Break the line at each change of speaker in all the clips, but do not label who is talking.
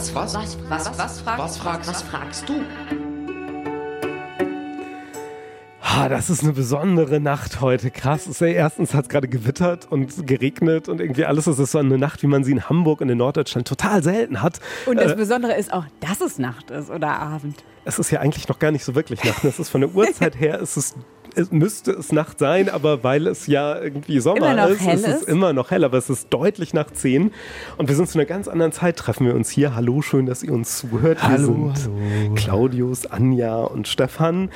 Was, was, was, was, was, was, fragst, was, fragst, was fragst du?
Ha, das ist eine besondere Nacht heute. Krass. Ist ja, erstens hat es gerade gewittert und geregnet und irgendwie alles. Es ist so eine Nacht, wie man sie in Hamburg und in Norddeutschland total selten hat.
Und das äh, Besondere ist auch, dass es Nacht ist oder Abend.
Es ist ja eigentlich noch gar nicht so wirklich Nacht. Es ist von der Uhrzeit her, ist es es müsste es Nacht sein, aber weil es ja irgendwie Sommer ist, ist es immer noch hell, aber es ist deutlich nach 10 und wir sind zu einer ganz anderen Zeit, treffen wir uns hier. Hallo, schön, dass ihr uns zuhört.
Hallo, sind hallo.
Claudius, Anja und Stefan.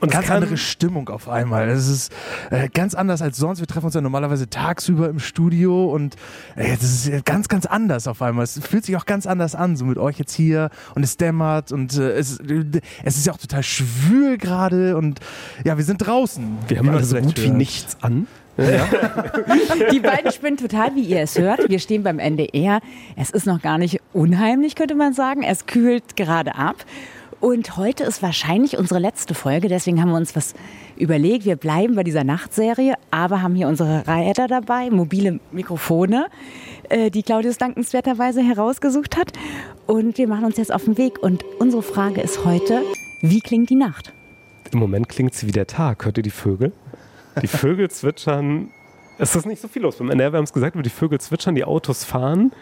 Und ganz andere Stimmung auf einmal. Es ist äh, ganz anders als sonst. Wir treffen uns ja normalerweise tagsüber im Studio und äh, das ist ganz, ganz anders auf einmal. Es fühlt sich auch ganz anders an, so mit euch jetzt hier und es dämmert und äh, es, es ist ja auch total schwül gerade und ja, wir sind draußen draußen.
Wir haben also so gut hört. wie nichts an. Ja.
Die beiden spinnen total, wie ihr es hört. Wir stehen beim NDR. Es ist noch gar nicht unheimlich, könnte man sagen. Es kühlt gerade ab. Und heute ist wahrscheinlich unsere letzte Folge. Deswegen haben wir uns was überlegt. Wir bleiben bei dieser Nachtserie, aber haben hier unsere Räder dabei, mobile Mikrofone, äh, die Claudius dankenswerterweise herausgesucht hat. Und wir machen uns jetzt auf den Weg. Und unsere Frage ist heute, wie klingt die Nacht?
Im Moment klingt sie wie der Tag. Hört ihr die Vögel? Die Vögel zwitschern. Es ist nicht so viel los. Beim NR, wir haben es gesagt, die Vögel zwitschern, die Autos fahren.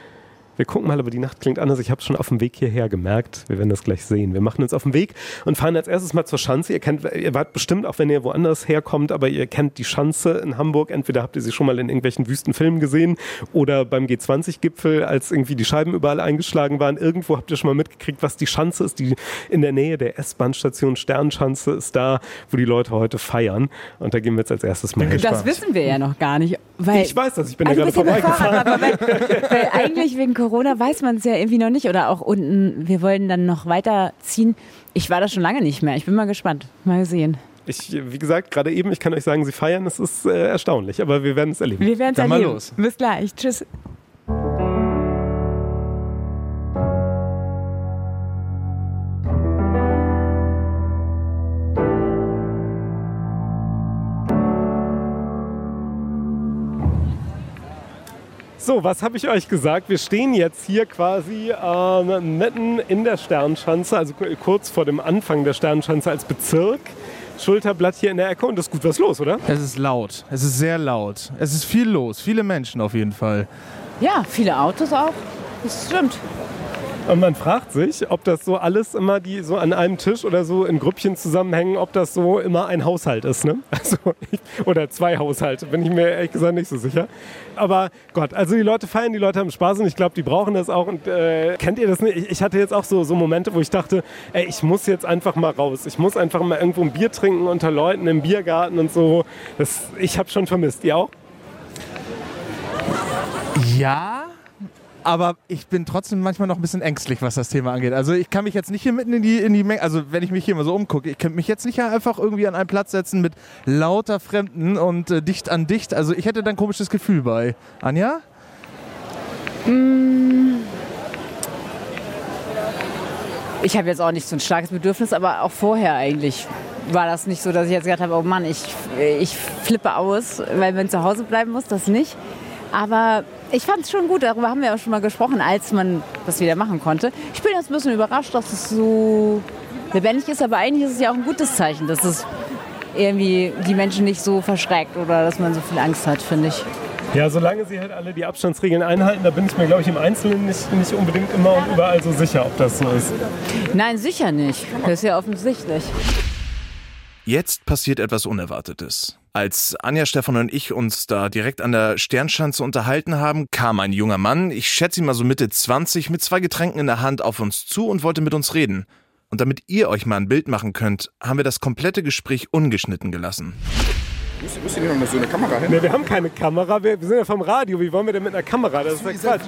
Wir gucken mal, aber die Nacht klingt anders. Ich habe es schon auf dem Weg hierher gemerkt. Wir werden das gleich sehen. Wir machen uns auf den Weg und fahren als erstes mal zur Schanze. Ihr kennt, ihr wart bestimmt auch, wenn ihr woanders herkommt, aber ihr kennt die Schanze in Hamburg. Entweder habt ihr sie schon mal in irgendwelchen Wüstenfilmen gesehen oder beim G20-Gipfel, als irgendwie die Scheiben überall eingeschlagen waren. Irgendwo habt ihr schon mal mitgekriegt, was die Schanze ist. Die in der Nähe der S-Bahn-Station Sternschanze ist da, wo die Leute heute feiern. Und da gehen wir jetzt als erstes mal hin.
Das wissen wir ja noch gar nicht.
Weil, ich weiß das, ich bin ah, ja gerade vorbeigefahren.
Weil, weil eigentlich wegen Corona weiß man es ja irgendwie noch nicht. Oder auch unten, wir wollen dann noch weiterziehen. Ich war da schon lange nicht mehr. Ich bin mal gespannt. Mal sehen.
Ich, wie gesagt, gerade eben, ich kann euch sagen, sie feiern, es ist äh, erstaunlich, aber wir werden es erleben.
Wir werden es erleben. Mal los. Bis gleich. Tschüss.
So, was habe ich euch gesagt? Wir stehen jetzt hier quasi äh, mitten in der Sternschanze, also kurz vor dem Anfang der Sternschanze als Bezirk. Schulterblatt hier in der Ecke und es ist gut was los, oder?
Es ist laut. Es ist sehr laut. Es ist viel los. Viele Menschen auf jeden Fall.
Ja, viele Autos auch. Das stimmt.
Und man fragt sich, ob das so alles immer, die so an einem Tisch oder so in Grüppchen zusammenhängen, ob das so immer ein Haushalt ist. Ne? Also, oder zwei Haushalte, bin ich mir ehrlich gesagt nicht so sicher. Aber Gott, also die Leute feiern, die Leute haben Spaß und ich glaube, die brauchen das auch. Und äh, kennt ihr das nicht? Ich hatte jetzt auch so, so Momente, wo ich dachte, ey, ich muss jetzt einfach mal raus. Ich muss einfach mal irgendwo ein Bier trinken unter Leuten im Biergarten und so. Das, ich habe schon vermisst. Ihr auch?
Ja, aber ich bin trotzdem manchmal noch ein bisschen ängstlich, was das Thema angeht. Also ich kann mich jetzt nicht hier mitten in die, in die Menge, also wenn ich mich hier mal so umgucke, ich könnte mich jetzt nicht einfach irgendwie an einen Platz setzen mit lauter Fremden und äh, dicht an dicht. Also ich hätte da ein komisches Gefühl bei. Anja?
Mm. Ich habe jetzt auch nicht so ein starkes Bedürfnis, aber auch vorher eigentlich war das nicht so, dass ich jetzt gedacht habe, oh Mann, ich, ich flippe aus, weil man zu Hause bleiben muss, das nicht. Aber ich fand es schon gut, darüber haben wir auch schon mal gesprochen, als man das wieder machen konnte. Ich bin jetzt ein bisschen überrascht, dass es so lebendig ist, aber eigentlich ist es ja auch ein gutes Zeichen, dass es irgendwie die Menschen nicht so verschreckt oder dass man so viel Angst hat, finde ich.
Ja, solange sie halt alle die Abstandsregeln einhalten, da bin ich mir, glaube ich, im Einzelnen nicht, nicht unbedingt immer und überall so sicher, ob das so ist.
Nein, sicher nicht. Das ist ja offensichtlich.
Jetzt passiert etwas Unerwartetes. Als Anja, Stefan und ich uns da direkt an der Sternschanze unterhalten haben, kam ein junger Mann, ich schätze ihn mal so Mitte 20, mit zwei Getränken in der Hand auf uns zu und wollte mit uns reden. Und damit ihr euch mal ein Bild machen könnt, haben wir das komplette Gespräch ungeschnitten gelassen.
Müsst, müsst ihr nicht noch so eine Kamera hin?
Nee, wir haben keine Kamera, wir, wir, sind ja vom Radio. Wie wollen wir denn mit einer Kamera? Das ist ja Quatsch.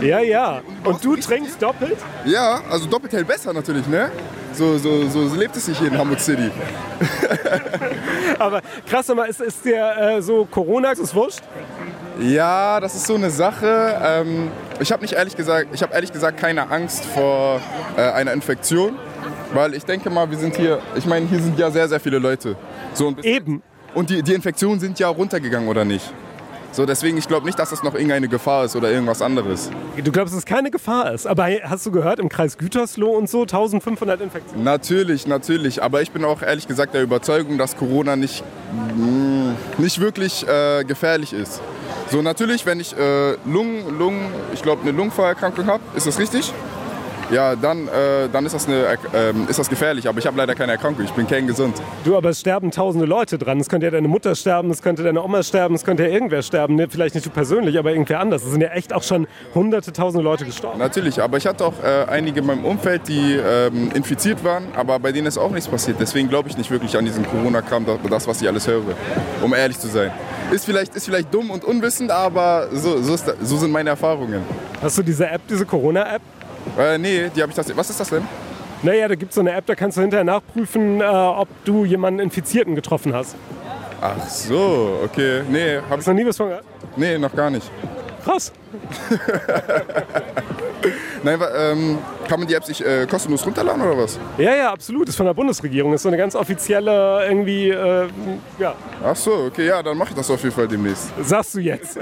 Ja, ja. Und du trinkst doppelt?
Ja, also doppelt hält besser natürlich, ne? So, so, so, lebt es sich hier in Hamburg City.
Aber krass, mal, ist, ist dir äh, so Corona, ist wurscht?
Ja, das ist so eine Sache. Ähm, ich habe nicht ehrlich gesagt, ich habe ehrlich gesagt keine Angst vor äh, einer Infektion, weil ich denke mal, wir sind hier, ich meine, hier sind ja sehr, sehr viele Leute.
So Eben.
Und die, die Infektionen sind ja runtergegangen, oder nicht? So, deswegen, ich glaube nicht, dass das noch irgendeine Gefahr ist oder irgendwas anderes.
Du glaubst, dass es keine Gefahr ist. Aber hast du gehört, im Kreis Gütersloh und so 1500 Infektionen?
Natürlich, natürlich. Aber ich bin auch ehrlich gesagt der Überzeugung, dass Corona nicht, mh, nicht wirklich äh, gefährlich ist. So, natürlich, wenn ich äh, Lungen, Lungen, ich glaube, eine Lungenvorerkrankung habe, ist das richtig? Ja, dann, äh, dann ist, das eine, äh, ist das gefährlich. Aber ich habe leider keine Erkrankung. Ich bin kerngesund.
Du, aber es sterben tausende Leute dran. Es könnte ja deine Mutter sterben, es könnte deine Oma sterben, es könnte ja irgendwer sterben. Ne, Vielleicht nicht du persönlich, aber irgendwer anders. Es sind ja echt auch schon hunderte, tausende Leute gestorben.
Natürlich, aber ich hatte auch äh, einige in meinem Umfeld, die ähm, infiziert waren, aber bei denen ist auch nichts passiert. Deswegen glaube ich nicht wirklich an diesen Corona-Kram, das, das, was ich alles höre, um ehrlich zu sein. Ist vielleicht, ist vielleicht dumm und unwissend, aber so, so, ist, so sind meine Erfahrungen.
Hast du diese App, diese Corona-App?
Äh, nee, die habe ich das. Was ist das denn?
Naja, da gibt es so eine App, da kannst du hinterher nachprüfen, äh, ob du jemanden Infizierten getroffen hast.
Ach so, okay. Nee, hab
Hast du noch nie was von gehört?
nee noch gar nicht.
Krass.
Nein, ähm, kann man die App sich äh, kostenlos runterladen oder was?
Ja, ja, absolut. Ist von der Bundesregierung. Ist so eine ganz offizielle irgendwie, äh, ja,
Ach so, okay, ja, dann mache ich das auf jeden Fall demnächst.
sagst du jetzt.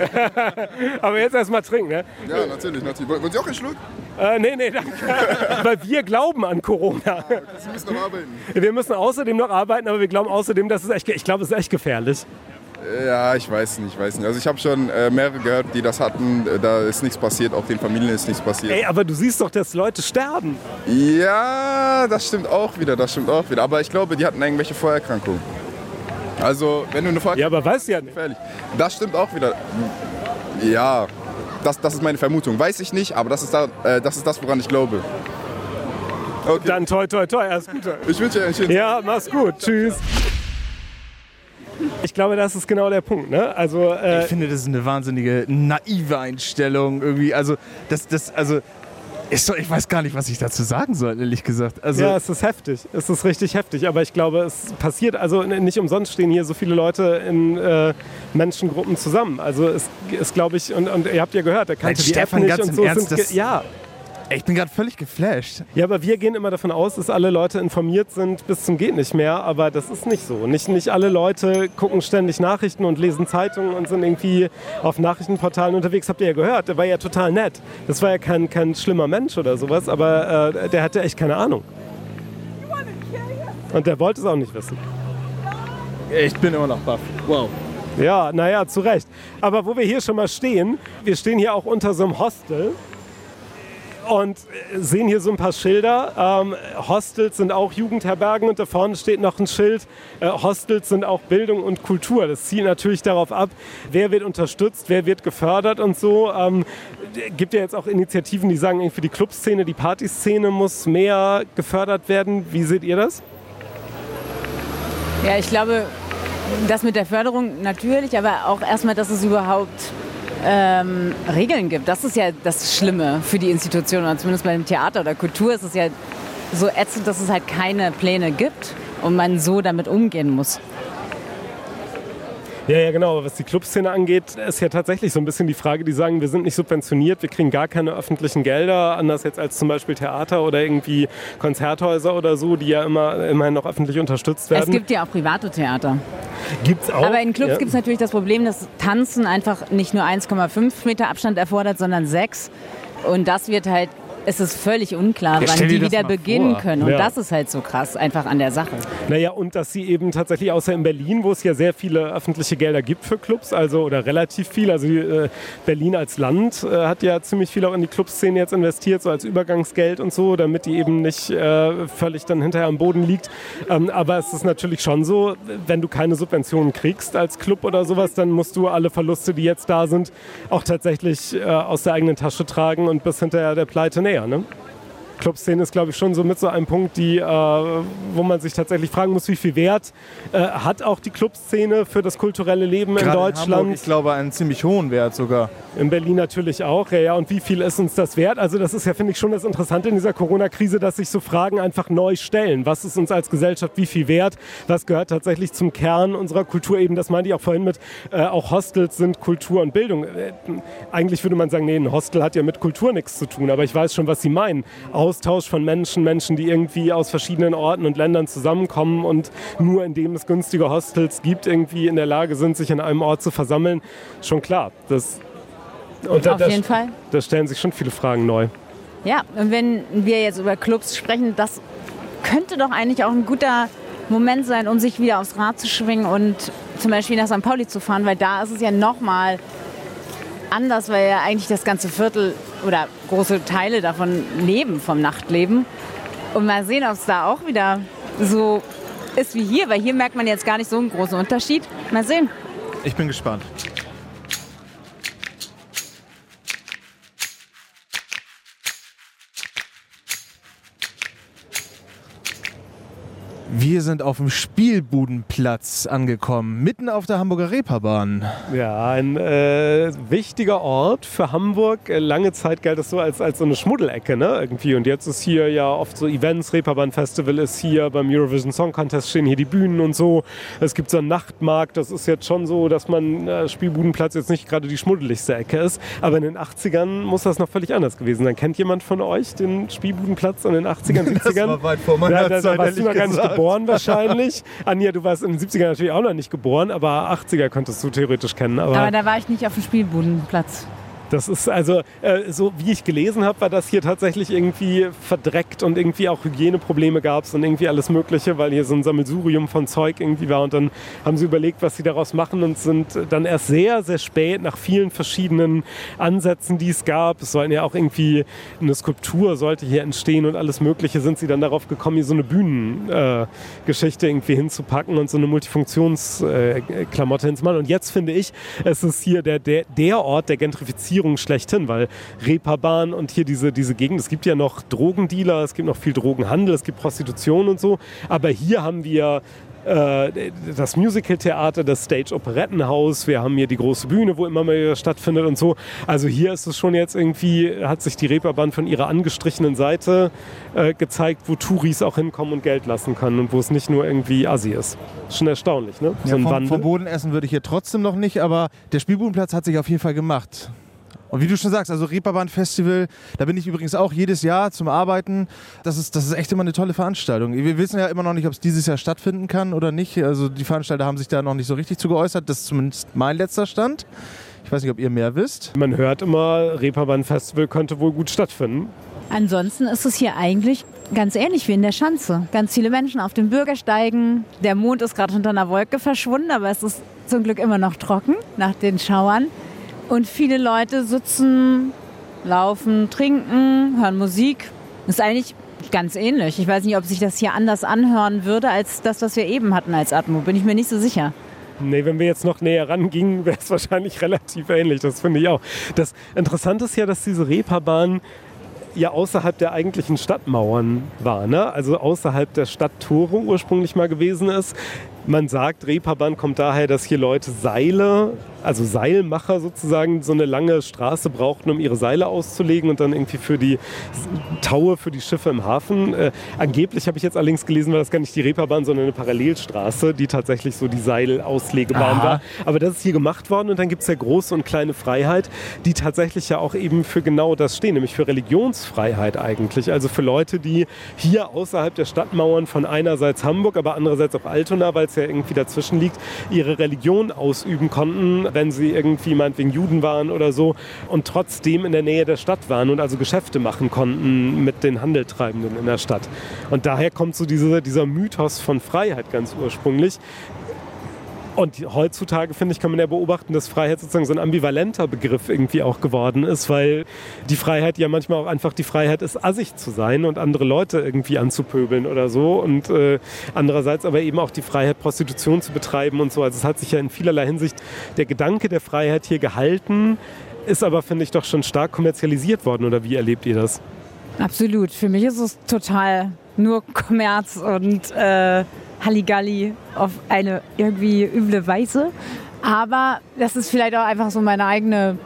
Aber jetzt erstmal trinken, ne?
Ja, natürlich, natürlich. Wollen Sie auch einen Schluck?
Äh, nee, nee, danke. Weil wir glauben an Corona.
Sie müssen noch arbeiten.
Wir müssen außerdem noch arbeiten, aber wir glauben außerdem, dass es echt, ich glaube, es ist echt gefährlich.
Ja, ich weiß nicht, ich weiß nicht. Also ich habe schon äh, mehrere gehört, die das hatten. Äh, Da ist nichts passiert, auch den Familien ist nichts passiert.
Ey, aber du siehst doch, dass Leute sterben.
Ja, das stimmt auch wieder, das stimmt auch wieder. Aber ich glaube, die hatten irgendwelche Vorerkrankungen. Also, wenn du eine Vorerkrankung
Ja, aber weißt du ja nicht.
gefährlich. Das stimmt auch wieder. Ja, das, das ist meine Vermutung. Weiß ich nicht, aber das ist, da, äh, das, ist das, woran ich glaube. Okay.
Dann toi, toi, toi, alles Gute.
ich wünsche dir einen schönen
Ja, mach's gut. Tschüss. Ich glaube, das ist genau der Punkt. Ne? Also, äh,
Ich finde, das ist eine wahnsinnige naive Einstellung irgendwie. Also, das, das, also, doch, ich weiß gar nicht, was ich dazu sagen soll, ehrlich gesagt. Also,
ja, es ist heftig. Es ist richtig heftig. Aber ich glaube, es passiert, also nicht umsonst stehen hier so viele Leute in äh, Menschengruppen zusammen. Also es ist, glaube ich, und, und ihr habt ja gehört, der kannte die App
Stefan,
nicht
ganz
und so.
Ernst,
sind,
das-
ja,
ich bin gerade völlig geflasht.
Ja, aber wir gehen immer davon aus, dass alle Leute informiert sind bis zum geht nicht mehr, aber das ist nicht so. Nicht, nicht alle Leute gucken ständig Nachrichten und lesen Zeitungen und sind irgendwie auf Nachrichtenportalen unterwegs. Habt ihr ja gehört, der war ja total nett. Das war ja kein, kein schlimmer Mensch oder sowas, aber äh, der hatte echt keine Ahnung. Und der wollte es auch nicht wissen.
Ich bin immer noch baff. Wow.
Ja, naja, zu Recht. Aber wo wir hier schon mal stehen, wir stehen hier auch unter so einem Hostel und sehen hier so ein paar Schilder. Ähm, Hostels sind auch Jugendherbergen und da vorne steht noch ein Schild. Äh, Hostels sind auch Bildung und Kultur. Das zielt natürlich darauf ab, wer wird unterstützt, wer wird gefördert und so. Ähm, gibt ja jetzt auch Initiativen, die sagen, irgendwie die Clubszene, die Partyszene muss mehr gefördert werden. Wie seht ihr das?
Ja, ich glaube, das mit der Förderung natürlich, aber auch erstmal, dass es überhaupt ähm, Regeln gibt. Das ist ja das Schlimme für die Institution, oder zumindest bei dem Theater oder Kultur ist es ja so ätzend, dass es halt keine Pläne gibt und man so damit umgehen muss.
Ja, ja, genau. Aber was die Clubszene angeht, ist ja tatsächlich so ein bisschen die Frage, die sagen, wir sind nicht subventioniert, wir kriegen gar keine öffentlichen Gelder, anders jetzt als zum Beispiel Theater oder irgendwie Konzerthäuser oder so, die ja immer immerhin noch öffentlich unterstützt werden.
Es gibt ja auch private Theater.
Gibt's auch.
Aber in Clubs
ja.
gibt es natürlich das Problem, dass Tanzen einfach nicht nur 1,5 Meter Abstand erfordert, sondern 6. Und das wird halt, es ist völlig unklar,
Ja,
wann die wieder beginnen
vor.
können. Und
Ja.
das ist halt so krass einfach an der Sache.
Naja, und dass sie eben tatsächlich, außer in Berlin, wo es ja sehr viele öffentliche Gelder gibt für Clubs, also oder relativ viel, also äh, Berlin als Land äh, hat ja ziemlich viel auch in die Clubszene jetzt investiert, so als Übergangsgeld und so, damit die eben nicht äh, völlig dann hinterher am Boden liegt. Ähm, aber es ist natürlich schon so, wenn du keine Subventionen kriegst als Club oder sowas, dann musst du alle Verluste, die jetzt da sind, auch tatsächlich äh, aus der eigenen Tasche tragen und bis hinterher der Pleite näher. Ne? Clubszene ist, glaube ich, schon so mit so einem Punkt, die, äh, wo man sich tatsächlich fragen muss, wie viel Wert äh, hat auch die Clubszene für das kulturelle Leben in
Gerade
Deutschland.
Hamburg, ich glaube, einen ziemlich hohen Wert sogar.
In Berlin natürlich auch, ja, ja. Und wie viel ist uns das wert? Also das ist ja, finde ich, schon das Interessante in dieser Corona-Krise, dass sich so Fragen einfach neu stellen. Was ist uns als Gesellschaft wie viel wert? Was gehört tatsächlich zum Kern unserer Kultur? Eben, das meinte ich auch vorhin mit, äh, auch Hostels sind Kultur und Bildung. Äh, eigentlich würde man sagen, nee, ein Hostel hat ja mit Kultur nichts zu tun. Aber ich weiß schon, was Sie meinen. Austausch von Menschen, Menschen, die irgendwie aus verschiedenen Orten und Ländern zusammenkommen und nur indem es günstige Hostels gibt, irgendwie in der Lage sind, sich an einem Ort zu versammeln. Schon klar. Das,
und da, Auf jeden
da,
Fall.
Da stellen sich schon viele Fragen neu.
Ja, und wenn wir jetzt über Clubs sprechen, das könnte doch eigentlich auch ein guter Moment sein, um sich wieder aufs Rad zu schwingen und zum Beispiel nach St. Pauli zu fahren, weil da ist es ja nochmal anders, weil ja eigentlich das ganze Viertel oder große Teile davon leben vom Nachtleben. Und mal sehen, ob es da auch wieder so ist wie hier, weil hier merkt man jetzt gar nicht so einen großen Unterschied. Mal sehen.
Ich bin gespannt. Wir sind auf dem Spielbudenplatz angekommen, mitten auf der Hamburger Reeperbahn.
Ja, ein äh, wichtiger Ort für Hamburg. Äh, lange Zeit galt es so als, als so eine Schmuddelecke, ne? Irgendwie. Und jetzt ist hier ja oft so Events, Reeperbahn Festival ist hier, beim Eurovision Song Contest stehen hier die Bühnen und so. Es gibt so einen Nachtmarkt. Das ist jetzt schon so, dass man äh, Spielbudenplatz jetzt nicht gerade die schmuddeligste Ecke ist. Aber in den 80ern muss das noch völlig anders gewesen sein. Kennt jemand von euch den Spielbudenplatz in den 80ern, 70ern?
Das war weit vor meiner ja, da,
Zeit, warst du noch gar nicht geboren wahrscheinlich. Anja, du warst in den 70ern natürlich auch noch nicht geboren, aber 80er könntest du theoretisch kennen.
Aber, aber da war ich nicht auf dem Spielbudenplatz.
Das ist also, äh, so wie ich gelesen habe, war das hier tatsächlich irgendwie verdreckt und irgendwie auch Hygieneprobleme gab es und irgendwie alles Mögliche, weil hier so ein Sammelsurium von Zeug irgendwie war. Und dann haben sie überlegt, was sie daraus machen und sind dann erst sehr, sehr spät nach vielen verschiedenen Ansätzen, die es gab. Es sollten ja auch irgendwie eine Skulptur sollte hier entstehen und alles Mögliche, sind sie dann darauf gekommen, hier so eine Bühnengeschichte äh, irgendwie hinzupacken und so eine Multifunktionsklamotte äh, hinzumachen. Und jetzt finde ich, es ist hier der, der, der Ort der Gentrifizierung Kriminalisierung schlechthin, weil Reeperbahn und hier diese, diese Gegend, es gibt ja noch Drogendealer, es gibt noch viel Drogenhandel, es gibt Prostitution und so, aber hier haben wir äh, das Musical-Theater, das Stage-Operettenhaus. Wir haben hier die große Bühne, wo immer mal wieder stattfindet und so. Also hier ist es schon jetzt irgendwie, hat sich die Reeperbahn von ihrer angestrichenen Seite äh, gezeigt, wo Touris auch hinkommen und Geld lassen können und wo es nicht nur irgendwie Assi ist. Schon erstaunlich, ne?
So ja, vom, vom Boden essen würde ich hier trotzdem noch nicht, aber der Spielbudenplatz hat sich auf jeden Fall gemacht. Und wie du schon sagst, also Reeperbahn Festival, da bin ich übrigens auch jedes Jahr zum Arbeiten. Das ist, das ist echt immer eine tolle Veranstaltung. Wir wissen ja immer noch nicht, ob es dieses Jahr stattfinden kann oder nicht. Also die Veranstalter haben sich da noch nicht so richtig zu geäußert. Das ist zumindest mein letzter Stand. Ich weiß nicht, ob ihr mehr wisst.
Man hört immer, Reeperbahn Festival könnte wohl gut stattfinden.
Ansonsten ist es hier eigentlich ganz ähnlich wie in der Schanze. Ganz viele Menschen auf den Bürgersteigen. Der Mond ist gerade unter einer Wolke verschwunden, aber es ist zum Glück immer noch trocken nach den Schauern. Und viele Leute sitzen, laufen, trinken, hören Musik. Das ist eigentlich ganz ähnlich. Ich weiß nicht, ob sich das hier anders anhören würde als das, was wir eben hatten als Atmo. Bin ich mir nicht so sicher.
Nee, wenn wir jetzt noch näher rangingen, wäre es wahrscheinlich relativ ähnlich. Das finde ich auch. Das Interessante ist ja, dass diese Reeperbahn ja außerhalb der eigentlichen Stadtmauern war, ne? also außerhalb der Stadttore ursprünglich mal gewesen ist. Man sagt, Reeperbahn kommt daher, dass hier Leute Seile also Seilmacher sozusagen so eine lange Straße brauchten, um ihre Seile auszulegen und dann irgendwie für die Taue für die Schiffe im Hafen. Äh, angeblich habe ich jetzt allerdings gelesen, war das gar nicht die Reeperbahn, sondern eine Parallelstraße, die tatsächlich so die Seilauslegebahn Aha. war. Aber das ist hier gemacht worden und dann gibt es ja große und kleine Freiheit, die tatsächlich ja auch eben für genau das stehen, nämlich für Religionsfreiheit eigentlich. Also für Leute, die hier außerhalb der Stadtmauern von einerseits Hamburg, aber andererseits auch Altona, weil es ja irgendwie dazwischen liegt, ihre Religion ausüben konnten wenn sie irgendwie meinetwegen Juden waren oder so und trotzdem in der Nähe der Stadt waren und also Geschäfte machen konnten mit den Handeltreibenden in der Stadt. Und daher kommt so diese, dieser Mythos von Freiheit ganz ursprünglich, und heutzutage, finde ich, kann man ja beobachten, dass Freiheit sozusagen so ein ambivalenter Begriff irgendwie auch geworden ist, weil die Freiheit ja manchmal auch einfach die Freiheit ist, assig zu sein und andere Leute irgendwie anzupöbeln oder so. Und äh, andererseits aber eben auch die Freiheit, Prostitution zu betreiben und so. Also es hat sich ja in vielerlei Hinsicht der Gedanke der Freiheit hier gehalten, ist aber, finde ich, doch schon stark kommerzialisiert worden. Oder wie erlebt ihr das?
Absolut. Für mich ist es total nur Kommerz und äh Halligalli auf eine irgendwie üble Weise. Aber das ist vielleicht auch einfach so meine eigene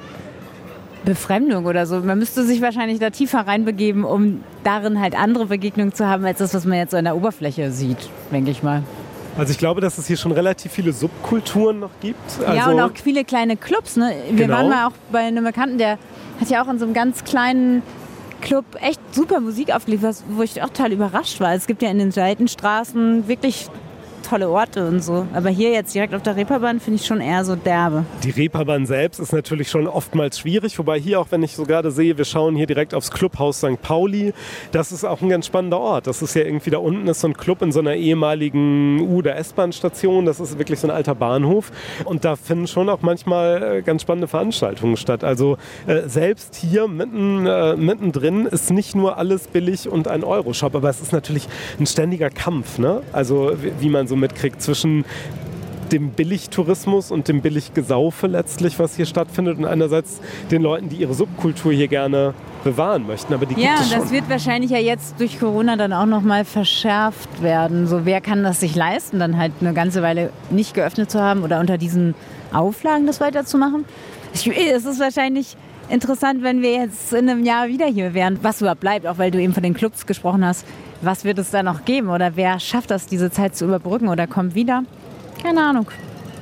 Befremdung oder so. Man müsste sich wahrscheinlich da tiefer reinbegeben, um darin halt andere Begegnungen zu haben, als das, was man jetzt so an der Oberfläche sieht, denke ich mal.
Also ich glaube, dass es hier schon relativ viele Subkulturen noch gibt. Also
ja, und auch viele kleine Clubs. Ne? Wir genau. waren mal auch bei einem Bekannten, der hat ja auch in so einem ganz kleinen Club echt super Musik aufgelegt, was- wo ich auch total überrascht war. Es gibt ja in den Seitenstraßen wirklich tolle Orte und so. Aber hier jetzt direkt auf der Reeperbahn finde ich schon eher so derbe.
Die Reeperbahn selbst ist natürlich schon oftmals schwierig, wobei hier auch, wenn ich so gerade sehe, wir schauen hier direkt aufs Clubhaus St. Pauli, das ist auch ein ganz spannender Ort. Das ist ja irgendwie da unten ist so ein Club in so einer ehemaligen U- oder S-Bahn-Station, das ist wirklich so ein alter Bahnhof und da finden schon auch manchmal äh, ganz spannende Veranstaltungen statt. Also äh, selbst hier mitten, äh, mittendrin ist nicht nur alles billig und ein Euro-Shop, aber es ist natürlich ein ständiger Kampf, ne? also wie, man so mitkriegt zwischen dem Billigtourismus und dem Billiggesaufe letztlich, was hier stattfindet und einerseits den Leuten, die ihre Subkultur hier gerne bewahren möchten. Aber die
Ja,
gibt es schon.
das wird wahrscheinlich ja jetzt durch Corona dann auch nochmal verschärft werden. So, wer kann das sich leisten, dann halt eine ganze Weile nicht geöffnet zu haben oder unter diesen Auflagen das weiterzumachen? Es ist wahrscheinlich interessant, wenn wir jetzt in einem Jahr wieder hier wären, was überhaupt bleibt, auch weil du eben von den Clubs gesprochen hast. Was wird es da noch geben oder wer schafft das, diese Zeit zu überbrücken oder kommt wieder? Keine Ahnung.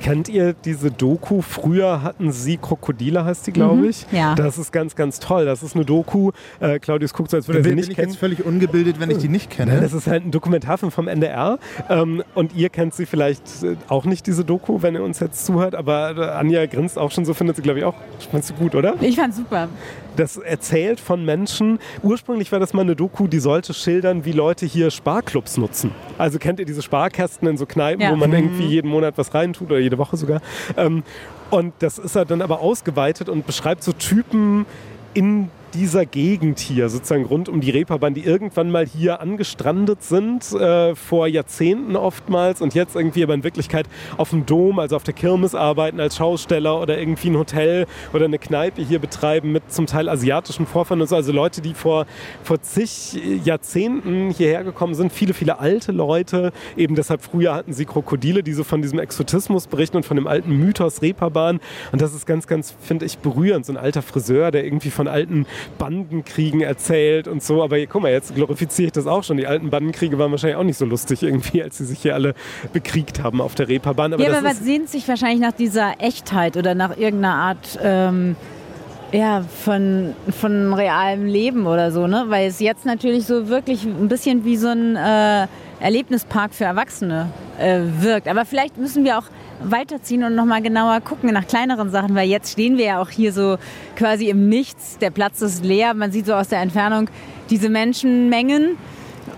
Kennt ihr diese Doku? Früher hatten sie Krokodile, heißt die, glaube ich.
Mhm. ja.
Das ist ganz, ganz toll. Das ist eine Doku. Äh, Claudius guckt so, als würde er
Bin,
sie
bin
nicht
ich
kennen.
jetzt völlig ungebildet, wenn ich die nicht kenne?
Das ist halt ein Dokumentarfilm vom NDR. Ähm, und ihr kennt sie vielleicht äh, auch nicht, diese Doku, wenn ihr uns jetzt zuhört. Aber äh, Anja grinst auch schon so, findet sie, glaube ich, auch. Findest du gut, oder?
Ich fand's super.
Das erzählt von Menschen. Ursprünglich war das mal eine Doku, die sollte schildern, wie Leute hier Sparclubs nutzen. Also kennt ihr diese Sparkästen in so Kneipen,
Ja.
wo man irgendwie jeden Monat was reintut oder jede Woche sogar. Ähm, und das ist er dann aber ausgeweitet und beschreibt so Typen in dieser Gegend hier, sozusagen rund um die Reeperbahn, die irgendwann mal hier angestrandet sind, äh, vor Jahrzehnten oftmals und jetzt irgendwie aber in Wirklichkeit auf dem Dom, also auf der Kirmes arbeiten als Schausteller oder irgendwie ein Hotel oder eine Kneipe hier betreiben mit zum Teil asiatischen Vorfahren und so. Also Leute, die vor, vor zig Jahrzehnten hierher gekommen sind, viele, viele alte Leute. Eben deshalb früher hatten sie Krokodile, die so von diesem Exotismus berichten und von dem alten Mythos Reeperbahn. Und das ist ganz, ganz, finde ich, berührend. So ein alter Friseur, der irgendwie von alten Bandenkriegen erzählt und so. Aber guck mal, jetzt glorifiziere ich das auch schon. Die alten Bandenkriege waren wahrscheinlich auch nicht so lustig irgendwie, als sie sich hier alle bekriegt haben auf der Reeperbahn. Aber
ja, aber was sehnt sich wahrscheinlich nach dieser Echtheit oder nach irgendeiner Art ähm, ja, von, von realem Leben oder so, ne? Weil es jetzt natürlich so wirklich ein bisschen wie so ein äh, Erlebnispark für Erwachsene äh, wirkt. Aber vielleicht müssen wir auch weiterziehen und nochmal genauer gucken nach kleineren Sachen, weil jetzt stehen wir ja auch hier so quasi im Nichts. Der Platz ist leer, man sieht so aus der Entfernung diese Menschenmengen.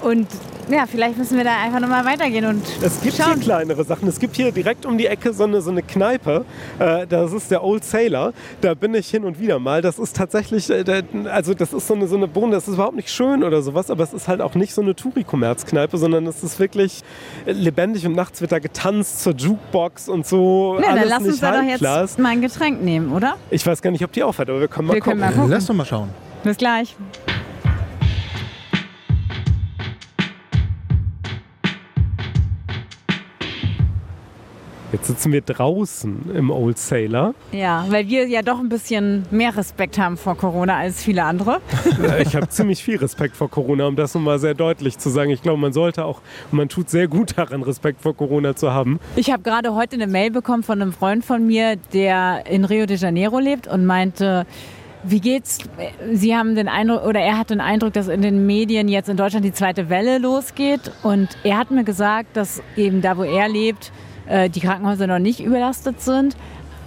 Und ja, vielleicht müssen wir da einfach nochmal weitergehen und
Es gibt
schauen.
hier kleinere Sachen. Es gibt hier direkt um die Ecke so eine, so eine Kneipe. Äh, das ist der Old Sailor. Da bin ich hin und wieder mal. Das ist tatsächlich, äh, also das ist so eine, so eine Bohne, das ist überhaupt nicht schön oder sowas, aber es ist halt auch nicht so eine Touri-Kommerz-Kneipe, sondern es ist wirklich lebendig und nachts wird da getanzt zur Jukebox und so.
Ja, dann lass uns da doch jetzt mal ein Getränk nehmen, oder?
Ich weiß gar nicht, ob die aufhört, aber wir können mal
Wir können
gucken.
mal gucken.
Lass doch mal schauen.
Bis gleich.
Jetzt sitzen wir draußen im Old Sailor.
Ja, weil wir ja doch ein bisschen mehr Respekt haben vor Corona als viele andere.
Ich habe ziemlich viel Respekt vor Corona, um das nochmal sehr deutlich zu sagen. Ich glaube, man sollte auch, man tut sehr gut daran, Respekt vor Corona zu haben.
Ich habe gerade heute eine Mail bekommen von einem Freund von mir, der in Rio de Janeiro lebt und meinte, wie geht's? Sie haben den Eindruck, oder er hat den Eindruck, dass in den Medien jetzt in Deutschland die zweite Welle losgeht. Und er hat mir gesagt, dass eben da, wo er lebt, äh, die Krankenhäuser noch nicht überlastet sind,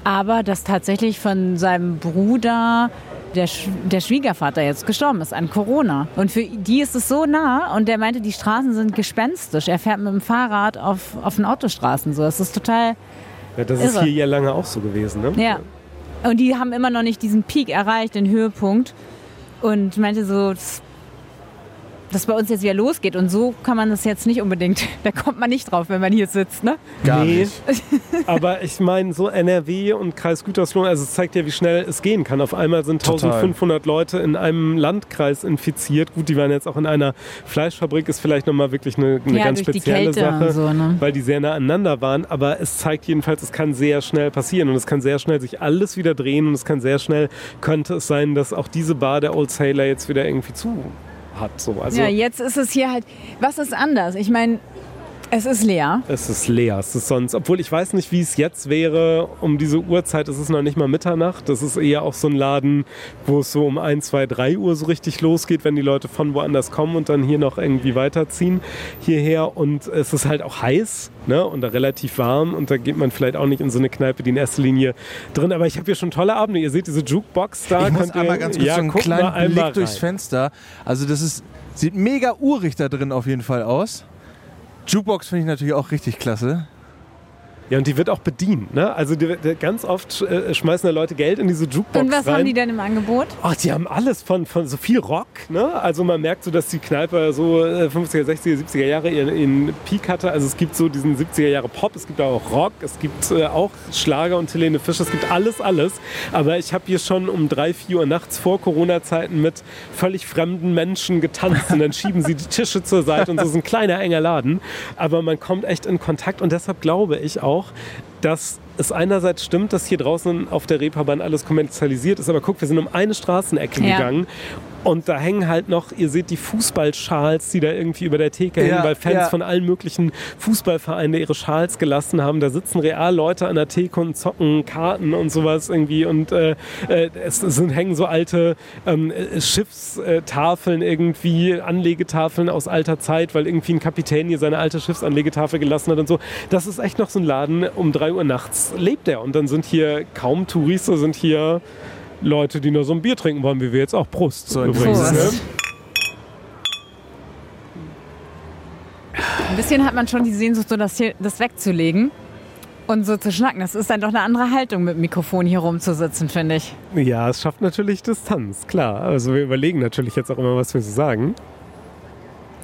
aber dass tatsächlich von seinem Bruder der, Sch der Schwiegervater jetzt gestorben ist an Corona. Und für die ist es so nah und der meinte, die Straßen sind gespenstisch. Er fährt mit dem Fahrrad auf, auf den Autostraßen so. Das ist total
Ja, das ist
Irre.
hier ja lange auch so gewesen. Ne?
ja. Und die haben immer noch nicht diesen Peak erreicht, den Höhepunkt. Und meinte so, das- dass bei uns jetzt wieder losgeht. Und so kann man das jetzt nicht unbedingt. Da kommt man nicht drauf, wenn man hier sitzt, ne?
Gar
Nee.
nicht.
Aber ich meine, so NRW und Kreis Gütersloh, also es zeigt ja, wie schnell es gehen kann. Auf einmal sind
Total.
1500 Leute in einem Landkreis infiziert. Gut, die waren jetzt auch in einer Fleischfabrik, ist vielleicht nochmal wirklich eine, eine
ja,
ganz spezielle Sache.
so, ne?
weil die sehr nah aneinander waren. Aber es zeigt jedenfalls, es kann sehr schnell passieren und es kann sehr schnell sich alles wieder drehen und es kann sehr schnell, könnte es sein, dass auch diese Bar der Old Sailor jetzt wieder irgendwie zu hat. So. Also,
ja, jetzt ist es hier halt, was ist anders? Ich meine, Es ist leer.
Es ist leer. Es ist sonst, obwohl ich weiß nicht, wie es jetzt wäre. Um diese Uhrzeit ist es noch nicht mal Mitternacht. Das ist eher auch so ein Laden, wo es so um 1, 2, 3 Uhr so richtig losgeht, wenn die Leute von woanders kommen und dann hier noch irgendwie weiterziehen hierher. Und es ist halt auch heiß ne? und da relativ warm. Und da geht man vielleicht auch nicht in so eine Kneipe, die in erster Linie drin. Aber ich habe hier schon tolle Abende. Ihr seht diese Jukebox da.
Ich muss
Könnt ihr-
einmal ganz kurz
ja,
so einen kleinen
einmal
Blick durchs. Fenster. Also das ist, sieht mega urig da drin auf jeden Fall aus. Jukebox finde ich natürlich auch richtig klasse.
Ja, und die wird auch bedient. Ne? Also die, die, ganz oft äh, schmeißen da Leute Geld in diese Jukebox
Und was
rein.
haben die denn im Angebot?
Ach, die haben alles von, von so viel Rock. Ne? Also man merkt so, dass die Kneipe so äh, 50er, 60er, 70er Jahre ihren, ihren Peak hatte. Also es gibt so diesen 70er Jahre Pop, es gibt auch Rock, es gibt äh, auch Schlager und Helene Fischer, es gibt alles, alles. Aber ich habe hier schon um drei, vier Uhr nachts vor Corona-Zeiten mit völlig fremden Menschen getanzt und dann schieben sie die Tische zur Seite und so ist ein kleiner, enger Laden. Aber man kommt echt in Kontakt und deshalb glaube ich auch, dass es einerseits stimmt, dass hier draußen auf der Reeperbahn alles kommerzialisiert ist, aber guck, wir sind um eine Straßenecke
Ja.
gegangen und da hängen halt noch, ihr seht die Fußballschals, die da irgendwie über der Theke hängen,
Ja,
weil Fans
ja.
von allen möglichen Fußballvereinen ihre Schals gelassen haben. Da sitzen real Leute an der Theke und zocken Karten und sowas irgendwie und äh, äh, es sind, hängen so alte ähm, äh, Schiffstafeln irgendwie, Anlegetafeln aus alter Zeit, weil irgendwie ein Kapitän hier seine alte Schiffsanlegetafel gelassen hat und so. Das ist echt noch so ein Laden, um 3 Uhr nachts lebt er und dann sind hier kaum Touristen, sind hier Leute, die nur so ein Bier trinken wollen, wie wir jetzt auch. Prost.
So ein
übrigens,
Prost.
ne?
Ein bisschen hat man schon die Sehnsucht, so das, hier, das wegzulegen und so zu schnacken. Das ist dann doch eine andere Haltung, mit dem Mikrofon hier rumzusitzen, finde ich.
Ja, es schafft natürlich Distanz, klar. Also wir überlegen natürlich jetzt auch immer, was wir so sagen.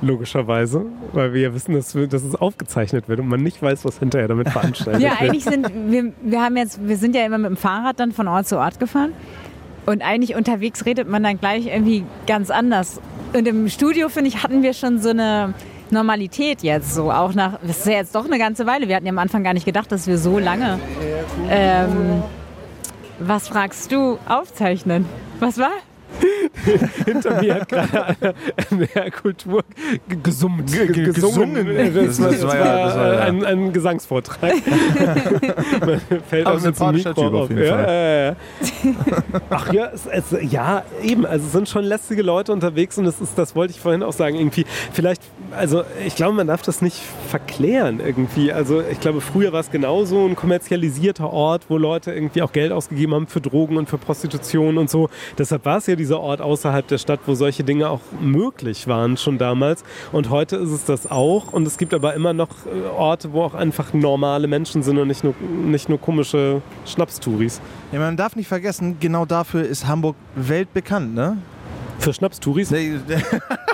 Logischerweise, weil wir ja wissen, dass, wir, dass es aufgezeichnet wird und man nicht weiß, was hinterher damit veranstaltet
Ja,
wird.
eigentlich sind wir, wir haben jetzt, wir sind ja immer mit dem Fahrrad dann von Ort zu Ort gefahren. Und eigentlich unterwegs redet man dann gleich irgendwie ganz anders. Und im Studio, finde ich, hatten wir schon so eine Normalität jetzt so. Auch nach, das ist ja jetzt doch eine ganze Weile. Wir hatten ja am Anfang gar nicht gedacht, dass wir so lange. Ähm, was fragst du? Aufzeichnen. Was war?
Hinter mir hat gerade einer in der Kultur gesummt. G gesungen.
gesungen.
Das,
Das-
war,
das war ja- das war ja-
ein, ein Gesangsvortrag. Man fällt
Aber
auch zum
sympathischer
Mikro
auf
auf.
jeden
ja,
Fall.
Ach ja, es, es, ja, eben. Also es sind schon lästige Leute unterwegs und das ist, das wollte ich vorhin auch sagen, irgendwie, vielleicht, also ich glaube, man darf das nicht verklären irgendwie. Also ich glaube, früher war es genauso ein kommerzialisierter Ort, wo Leute irgendwie auch Geld ausgegeben haben für Drogen und für Prostitution und so. Deshalb war es ja dieser Ort außerhalb der Stadt, wo solche Dinge auch möglich waren schon damals. Und heute ist es das auch. Und es gibt aber immer noch äh, Orte, wo auch einfach normale Menschen sind und nicht nur, nicht nur komische Schnapstouris.
Ja, man darf nicht vergessen, genau dafür ist Hamburg weltbekannt, ne?
Für Schnapstouris?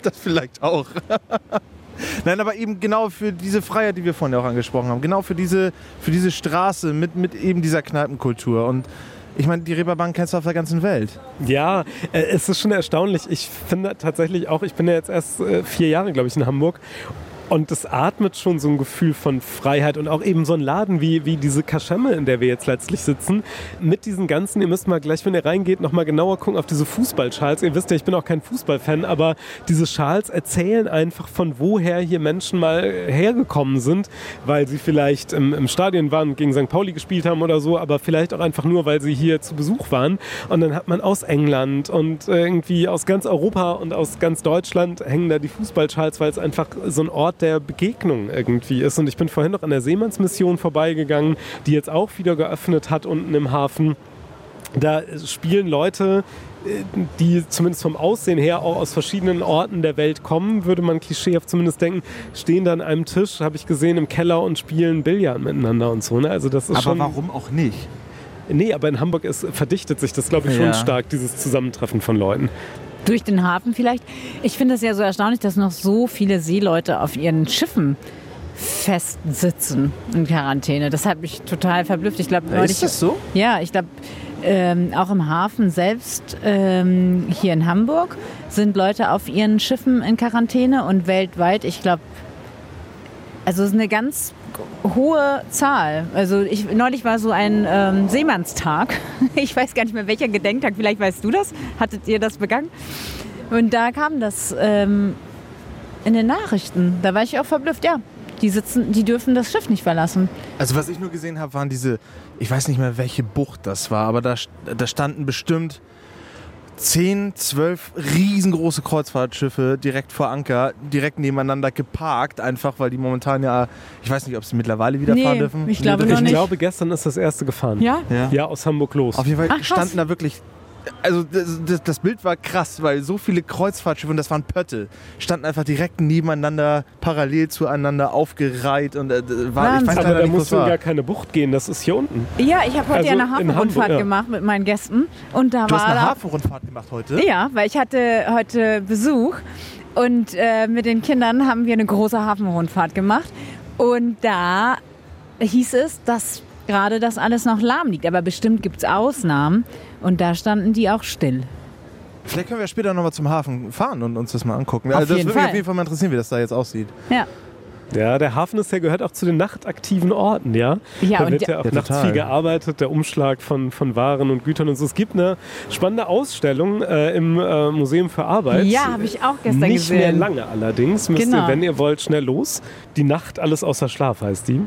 Das vielleicht auch. Nein, aber eben genau für diese Freiheit, die wir vorhin auch angesprochen haben. Genau für diese, für diese Straße mit, mit eben dieser Kneipenkultur. Und ich meine, die Reeperbahn kennst du auf der ganzen Welt.
Ja, äh, es ist schon erstaunlich. Ich finde tatsächlich auch, ich bin ja jetzt erst äh, vier Jahre, glaube ich, in Hamburg. Und es atmet schon so ein Gefühl von Freiheit und auch eben so ein Laden wie, wie diese Kaschemme, in der wir jetzt letztlich sitzen, mit diesen ganzen, ihr müsst mal gleich, wenn ihr reingeht, nochmal genauer gucken auf diese Fußballschals. Ihr wisst ja, ich bin auch kein Fußballfan, aber diese Schals erzählen einfach von woher hier Menschen mal hergekommen sind, weil sie vielleicht im, im Stadion waren gegen St. Pauli gespielt haben oder so, aber vielleicht auch einfach nur, weil sie hier zu Besuch waren. Und dann hat man aus England und irgendwie aus ganz Europa und aus ganz Deutschland hängen da die Fußballschals, weil es einfach so ein Ort der Begegnung irgendwie ist. Und ich bin vorhin noch an der Seemannsmission vorbeigegangen, die jetzt auch wieder geöffnet hat unten im Hafen. Da spielen Leute, äh, die zumindest vom Aussehen her auch aus verschiedenen Orten der Welt kommen, würde man klischeehaft zumindest denken, stehen da an einem Tisch, habe ich gesehen, im Keller und spielen Billard miteinander und so. Ne? Also das ist
Aber
schon.
warum auch nicht?
Nee, aber in Hamburg ist, verdichtet sich das, glaube ich, schon
Ja.
stark, dieses Zusammentreffen von Leuten.
Durch den Hafen vielleicht. Ich finde es ja so erstaunlich, dass noch so viele Seeleute auf ihren Schiffen festsitzen in Quarantäne. Das hat mich total verblüfft. Ich glaube,
Ist das so?
Ja, ich glaube, ähm, auch im Hafen selbst ähm, hier in Hamburg sind Leute auf ihren Schiffen in Quarantäne und weltweit, ich glaube, also es ist eine ganz hohe Zahl. Also ich, neulich war so ein ähm, Seemannstag. Ich weiß gar nicht mehr welcher Gedenktag. Vielleicht weißt du das. Hattet ihr das begangen? Und da kam das ähm, in den Nachrichten. Da war ich auch verblüfft. Ja, Die sitzen, die dürfen das Schiff nicht verlassen.
Also was ich nur gesehen habe, waren diese, ich weiß nicht mehr, welche Bucht das war, aber da, da standen bestimmt 10, 12 riesengroße Kreuzfahrtschiffe direkt vor Anker, direkt nebeneinander geparkt, einfach weil die momentan ja, ich weiß nicht, ob sie mittlerweile wieder
Nee,
fahren dürfen.
ich glaube
Ich
noch nicht.
glaube, gestern ist das erste gefahren.
Ja?
Ja.
Ja, aus Hamburg los.
Auf jeden Fall
Ach, krass.
standen da wirklich. Also das, das, Bild war krass, weil so viele Kreuzfahrtschiffe und das waren Pötte, standen einfach direkt nebeneinander, parallel zueinander aufgereiht und äh, war, ich weiß.
Aber da
nicht,
musst du in gar keine Bucht gehen, das ist hier unten.
Ja, ich habe heute
Also
ja eine
in
Hafenrundfahrt
ja.
gemacht mit meinen Gästen. Und da
Du hast
war
eine
da
Hafenrundfahrt gemacht heute?
Ja, weil ich hatte heute Besuch und äh, mit den Kindern haben wir eine große Hafenrundfahrt gemacht. Und da hieß es, dass gerade das alles noch lahm liegt. Aber bestimmt gibt es Ausnahmen. Und da standen die auch still.
Vielleicht können wir später nochmal zum Hafen fahren und uns das mal angucken.
Auf
also das
jeden
würde mich
Fall.
auf jeden Fall mal interessieren, wie das da jetzt aussieht.
Ja.
Ja, der Hafen ist ja gehört auch zu den nachtaktiven Orten, ja.
Ja,
da
und
wird ja auch
Ja,
nachts
total.
viel gearbeitet, der Umschlag von, von Waren und Gütern und so. Es gibt eine spannende Ausstellung äh, im äh, Museum für Arbeit.
Ja, habe ich auch gestern
Nicht
gesehen.
mehr lange allerdings. Müsst
Genau.
ihr, wenn ihr wollt, schnell los. Die Nacht, alles außer Schlaf heißt die.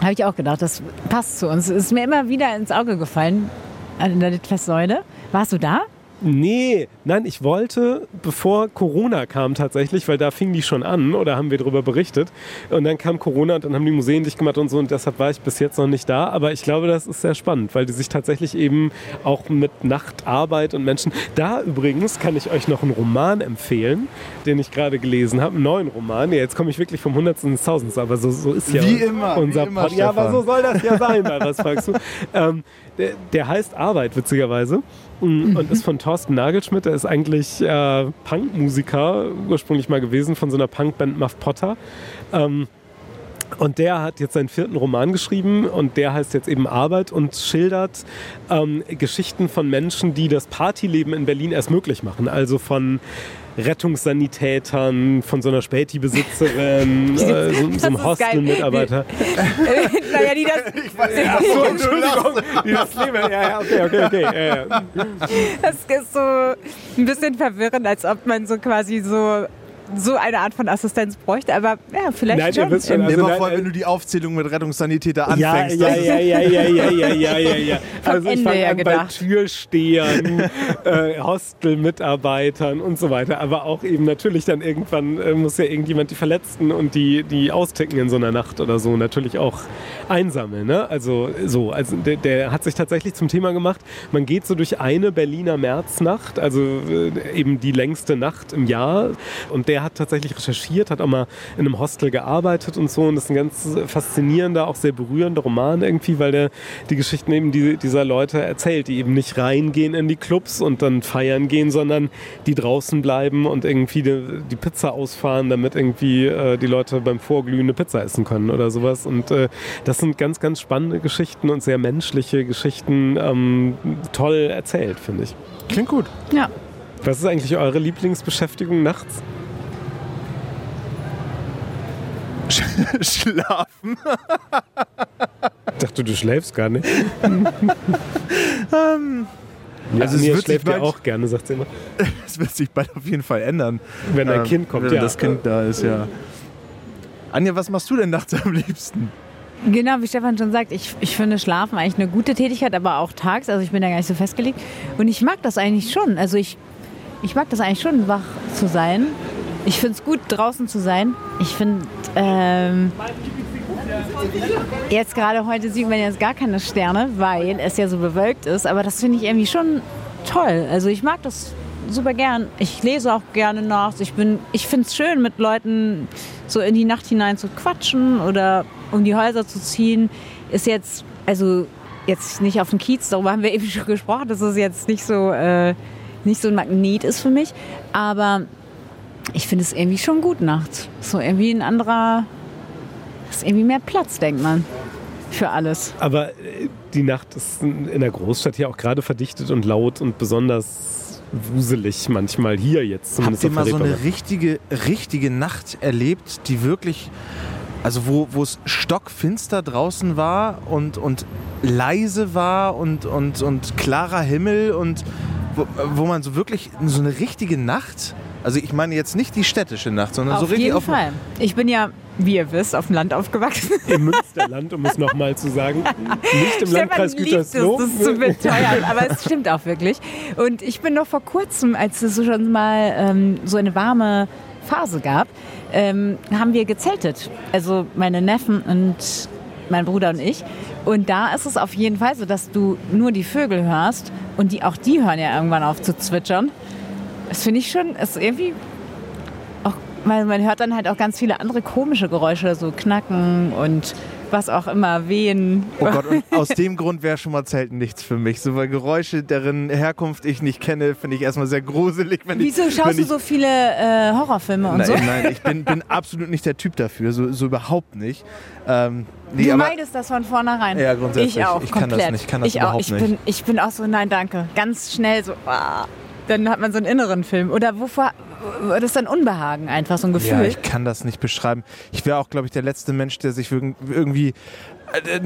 Habe ich auch gedacht, das passt zu uns. Ist mir immer wieder ins Auge gefallen an der Litfaßsäule. Warst du da?
Nee, nein, ich wollte, bevor Corona kam tatsächlich, weil da fing die schon an oder haben wir darüber berichtet. Und dann kam Corona und dann haben die Museen dicht gemacht und so und deshalb war ich bis jetzt noch nicht da. Aber ich glaube, das ist sehr spannend, weil die sich tatsächlich eben auch mit Nachtarbeit und Menschen. Da übrigens kann ich euch noch einen Roman empfehlen, den ich gerade gelesen habe, einen neuen Roman. Ja, jetzt komme ich wirklich vom Hundertsten ins Tausendste, aber so, so ist ja
Wie immer, wie
unser
immer,
Pod- Ja, aber so soll das ja sein, was fragst du? Ähm, der, der heißt Arbeit, witzigerweise. Mm, Und ist von Thorsten Nagelschmidt. Der ist eigentlich äh, Punkmusiker, ursprünglich mal gewesen, von so einer Punkband Muff Potter. Ähm, und der hat jetzt seinen vierten Roman geschrieben und der heißt jetzt eben Arbeit und schildert ähm, Geschichten von Menschen, die das Partyleben in Berlin erst möglich machen. Also von Rettungssanitätern, von so einer Späti-Besitzerin, äh, so, so einem. Hostel-Mitarbeiter.
naja, die das,
Achso, Entschuldigung. Dieses Leben. Ja, ja, okay, okay, okay. Ja, ja.
das ist so ein bisschen verwirrend, als ob man so quasi so, so eine Art von Assistenz bräuchte. Aber ja, vielleicht
Nein, ihr
schon.
wisst schon, also
war
nein,
vor,
äh,
wenn du die Aufzählung mit Rettungssanitäter
Ja,
anfängst.
ja, ja, ja, ja, ja, ja, ja, ja, ja. Also ich fange an bei
gedacht.
Türstehern, äh, Hostelmitarbeitern und so weiter. Aber auch eben natürlich dann irgendwann äh, muss ja irgendjemand die Verletzten und die, die austicken in so einer Nacht oder so natürlich auch einsammeln. Ne? Also so, also der, der hat sich tatsächlich zum Thema gemacht, man geht so durch eine Berliner Märznacht, also äh, eben die längste Nacht im Jahr. Und der hat tatsächlich recherchiert, hat auch mal in einem Hostel gearbeitet und so. Und das ist ein ganz faszinierender, auch sehr berührender Roman irgendwie, weil der die Geschichten eben die, dieser Leute erzählt, die eben nicht reingehen in die Clubs und dann feiern gehen, sondern die draußen bleiben und irgendwie die, die Pizza ausfahren, damit irgendwie äh, die Leute beim Vorglühen eine Pizza essen können oder sowas. Und äh, das sind ganz, ganz spannende Geschichten und sehr menschliche Geschichten. Ähm, toll erzählt, finde ich.
Klingt gut.
ja.
Was ist eigentlich eure Lieblingsbeschäftigung nachts?
Schlafen.
Ich dachte, du schläfst gar nicht. ja,
also es wird sich
schläft ja
bald-
auch gerne, sagt sie immer.
Das wird sich bald auf jeden Fall ändern.
Wenn ein
Ähm,
Kind kommt,
wenn
ja.
das Kind da ist, ja. Anja, was machst du denn nachts am liebsten?
Genau, wie Stefan schon sagt, ich, ich finde Schlafen eigentlich eine gute Tätigkeit, aber auch tags. Also ich bin da gar nicht so festgelegt. Und ich mag das eigentlich schon. Also ich, ich mag das eigentlich schon, wach zu sein. Ich finde es gut, draußen zu sein. Ich finde, ähm, jetzt gerade heute sieht man jetzt gar keine Sterne, weil es ja so bewölkt ist. Aber das finde ich irgendwie schon toll. Also ich mag das super gern. Ich lese auch gerne nachts. Ich, ich finde es schön, mit Leuten so in die Nacht hinein zu quatschen oder um die Häuser zu ziehen. Ist jetzt, also jetzt nicht auf dem Kiez, darüber haben wir eben schon gesprochen, dass es jetzt nicht so, äh, nicht so ein Magnet ist für mich. Aber ich finde es irgendwie schon gut nachts. So irgendwie ein anderer, ist irgendwie mehr Platz, denkt man, für alles.
Aber äh, die Nacht ist in der Großstadt hier auch gerade verdichtet und laut und besonders wuselig manchmal hier jetzt. Zumindest
Habt ihr mal so eine richtige, richtige Nacht erlebt, die wirklich, also wo, wo es stockfinster draußen war und, und leise war und, und, und klarer Himmel und wo, wo man so wirklich so eine richtige Nacht, also ich meine jetzt nicht die städtische Nacht, sondern
Auf
so richtig
jeden
auf
Fall. Ich bin ja wie ihr wisst, auf dem Land aufgewachsen.
Im Münsterland, um es nochmal zu sagen. Nicht im Landkreis
es,
Gütersloh.
das zu beteuern, aber es stimmt auch wirklich. Und ich bin noch vor kurzem, als es schon mal ähm, so eine warme Phase gab, ähm, haben wir gezeltet. Also meine Neffen und mein Bruder und ich. Und da ist es auf jeden Fall so, dass du nur die Vögel hörst und die auch die hören ja irgendwann auf zu zwitschern. Das finde ich schon, ist irgendwie auch, weil man hört dann halt auch ganz viele andere komische Geräusche, so Knacken und was auch immer, Wehen.
Oh Gott, und aus dem Grund wäre schon mal Zelten nichts für mich. So, weil Geräusche, deren Herkunft ich nicht kenne, finde ich erstmal sehr gruselig. Wenn
Wieso
ich,
schaust du so viele äh, Horrorfilme und
Nein,
so?
nein, ich bin, bin absolut nicht der Typ dafür, so, so überhaupt nicht. Ähm, nee,
du
aber-
meidest das von vornherein.
Ja, grundsätzlich.
Ich auch,
Ich kann das
komplett.
nicht, ich kann das
ich auch.
überhaupt
ich
nicht.
Bin, ich bin auch so, nein, danke. Ganz schnell so, ah. Dann hat man so einen inneren Film. Oder wovor, das ist dann Unbehagen einfach, so ein
Ja,
Gefühl.
ich kann das nicht beschreiben. Ich wäre auch, glaube ich, der letzte Mensch, der sich irg- irgendwie, äh, äh,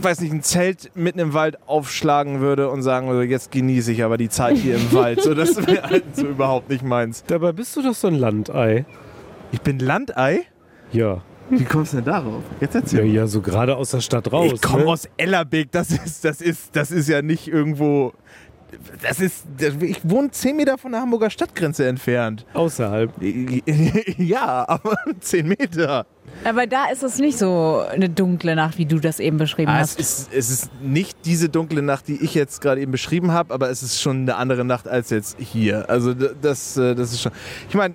weiß nicht, ein Zelt mitten im Wald aufschlagen würde und sagen würde, jetzt genieße ich aber die Zeit hier im Wald. So, das wäre halt so überhaupt nicht meins.
Dabei bist du doch so ein Landei.
Ich bin Landei?
Ja.
Wie kommst du denn darauf? Jetzt
Ja,
erzähl.
ja, so gerade aus der Stadt raus.
ich komme
ne?
aus Ellerbeek, das ist, das, ist, das ist ja nicht irgendwo. Das ist. das- Ich wohne 10 Meter von der Hamburger Stadtgrenze entfernt.
Außerhalb.
Ja, aber 10 Meter.
Aber da ist es nicht so eine dunkle Nacht, wie du das eben beschrieben
Ah, es,
hast.
ist, es ist nicht diese dunkle Nacht, die ich jetzt gerade eben beschrieben habe, aber es ist schon eine andere Nacht als jetzt hier. Also das, äh, das ist schon. Ich meine,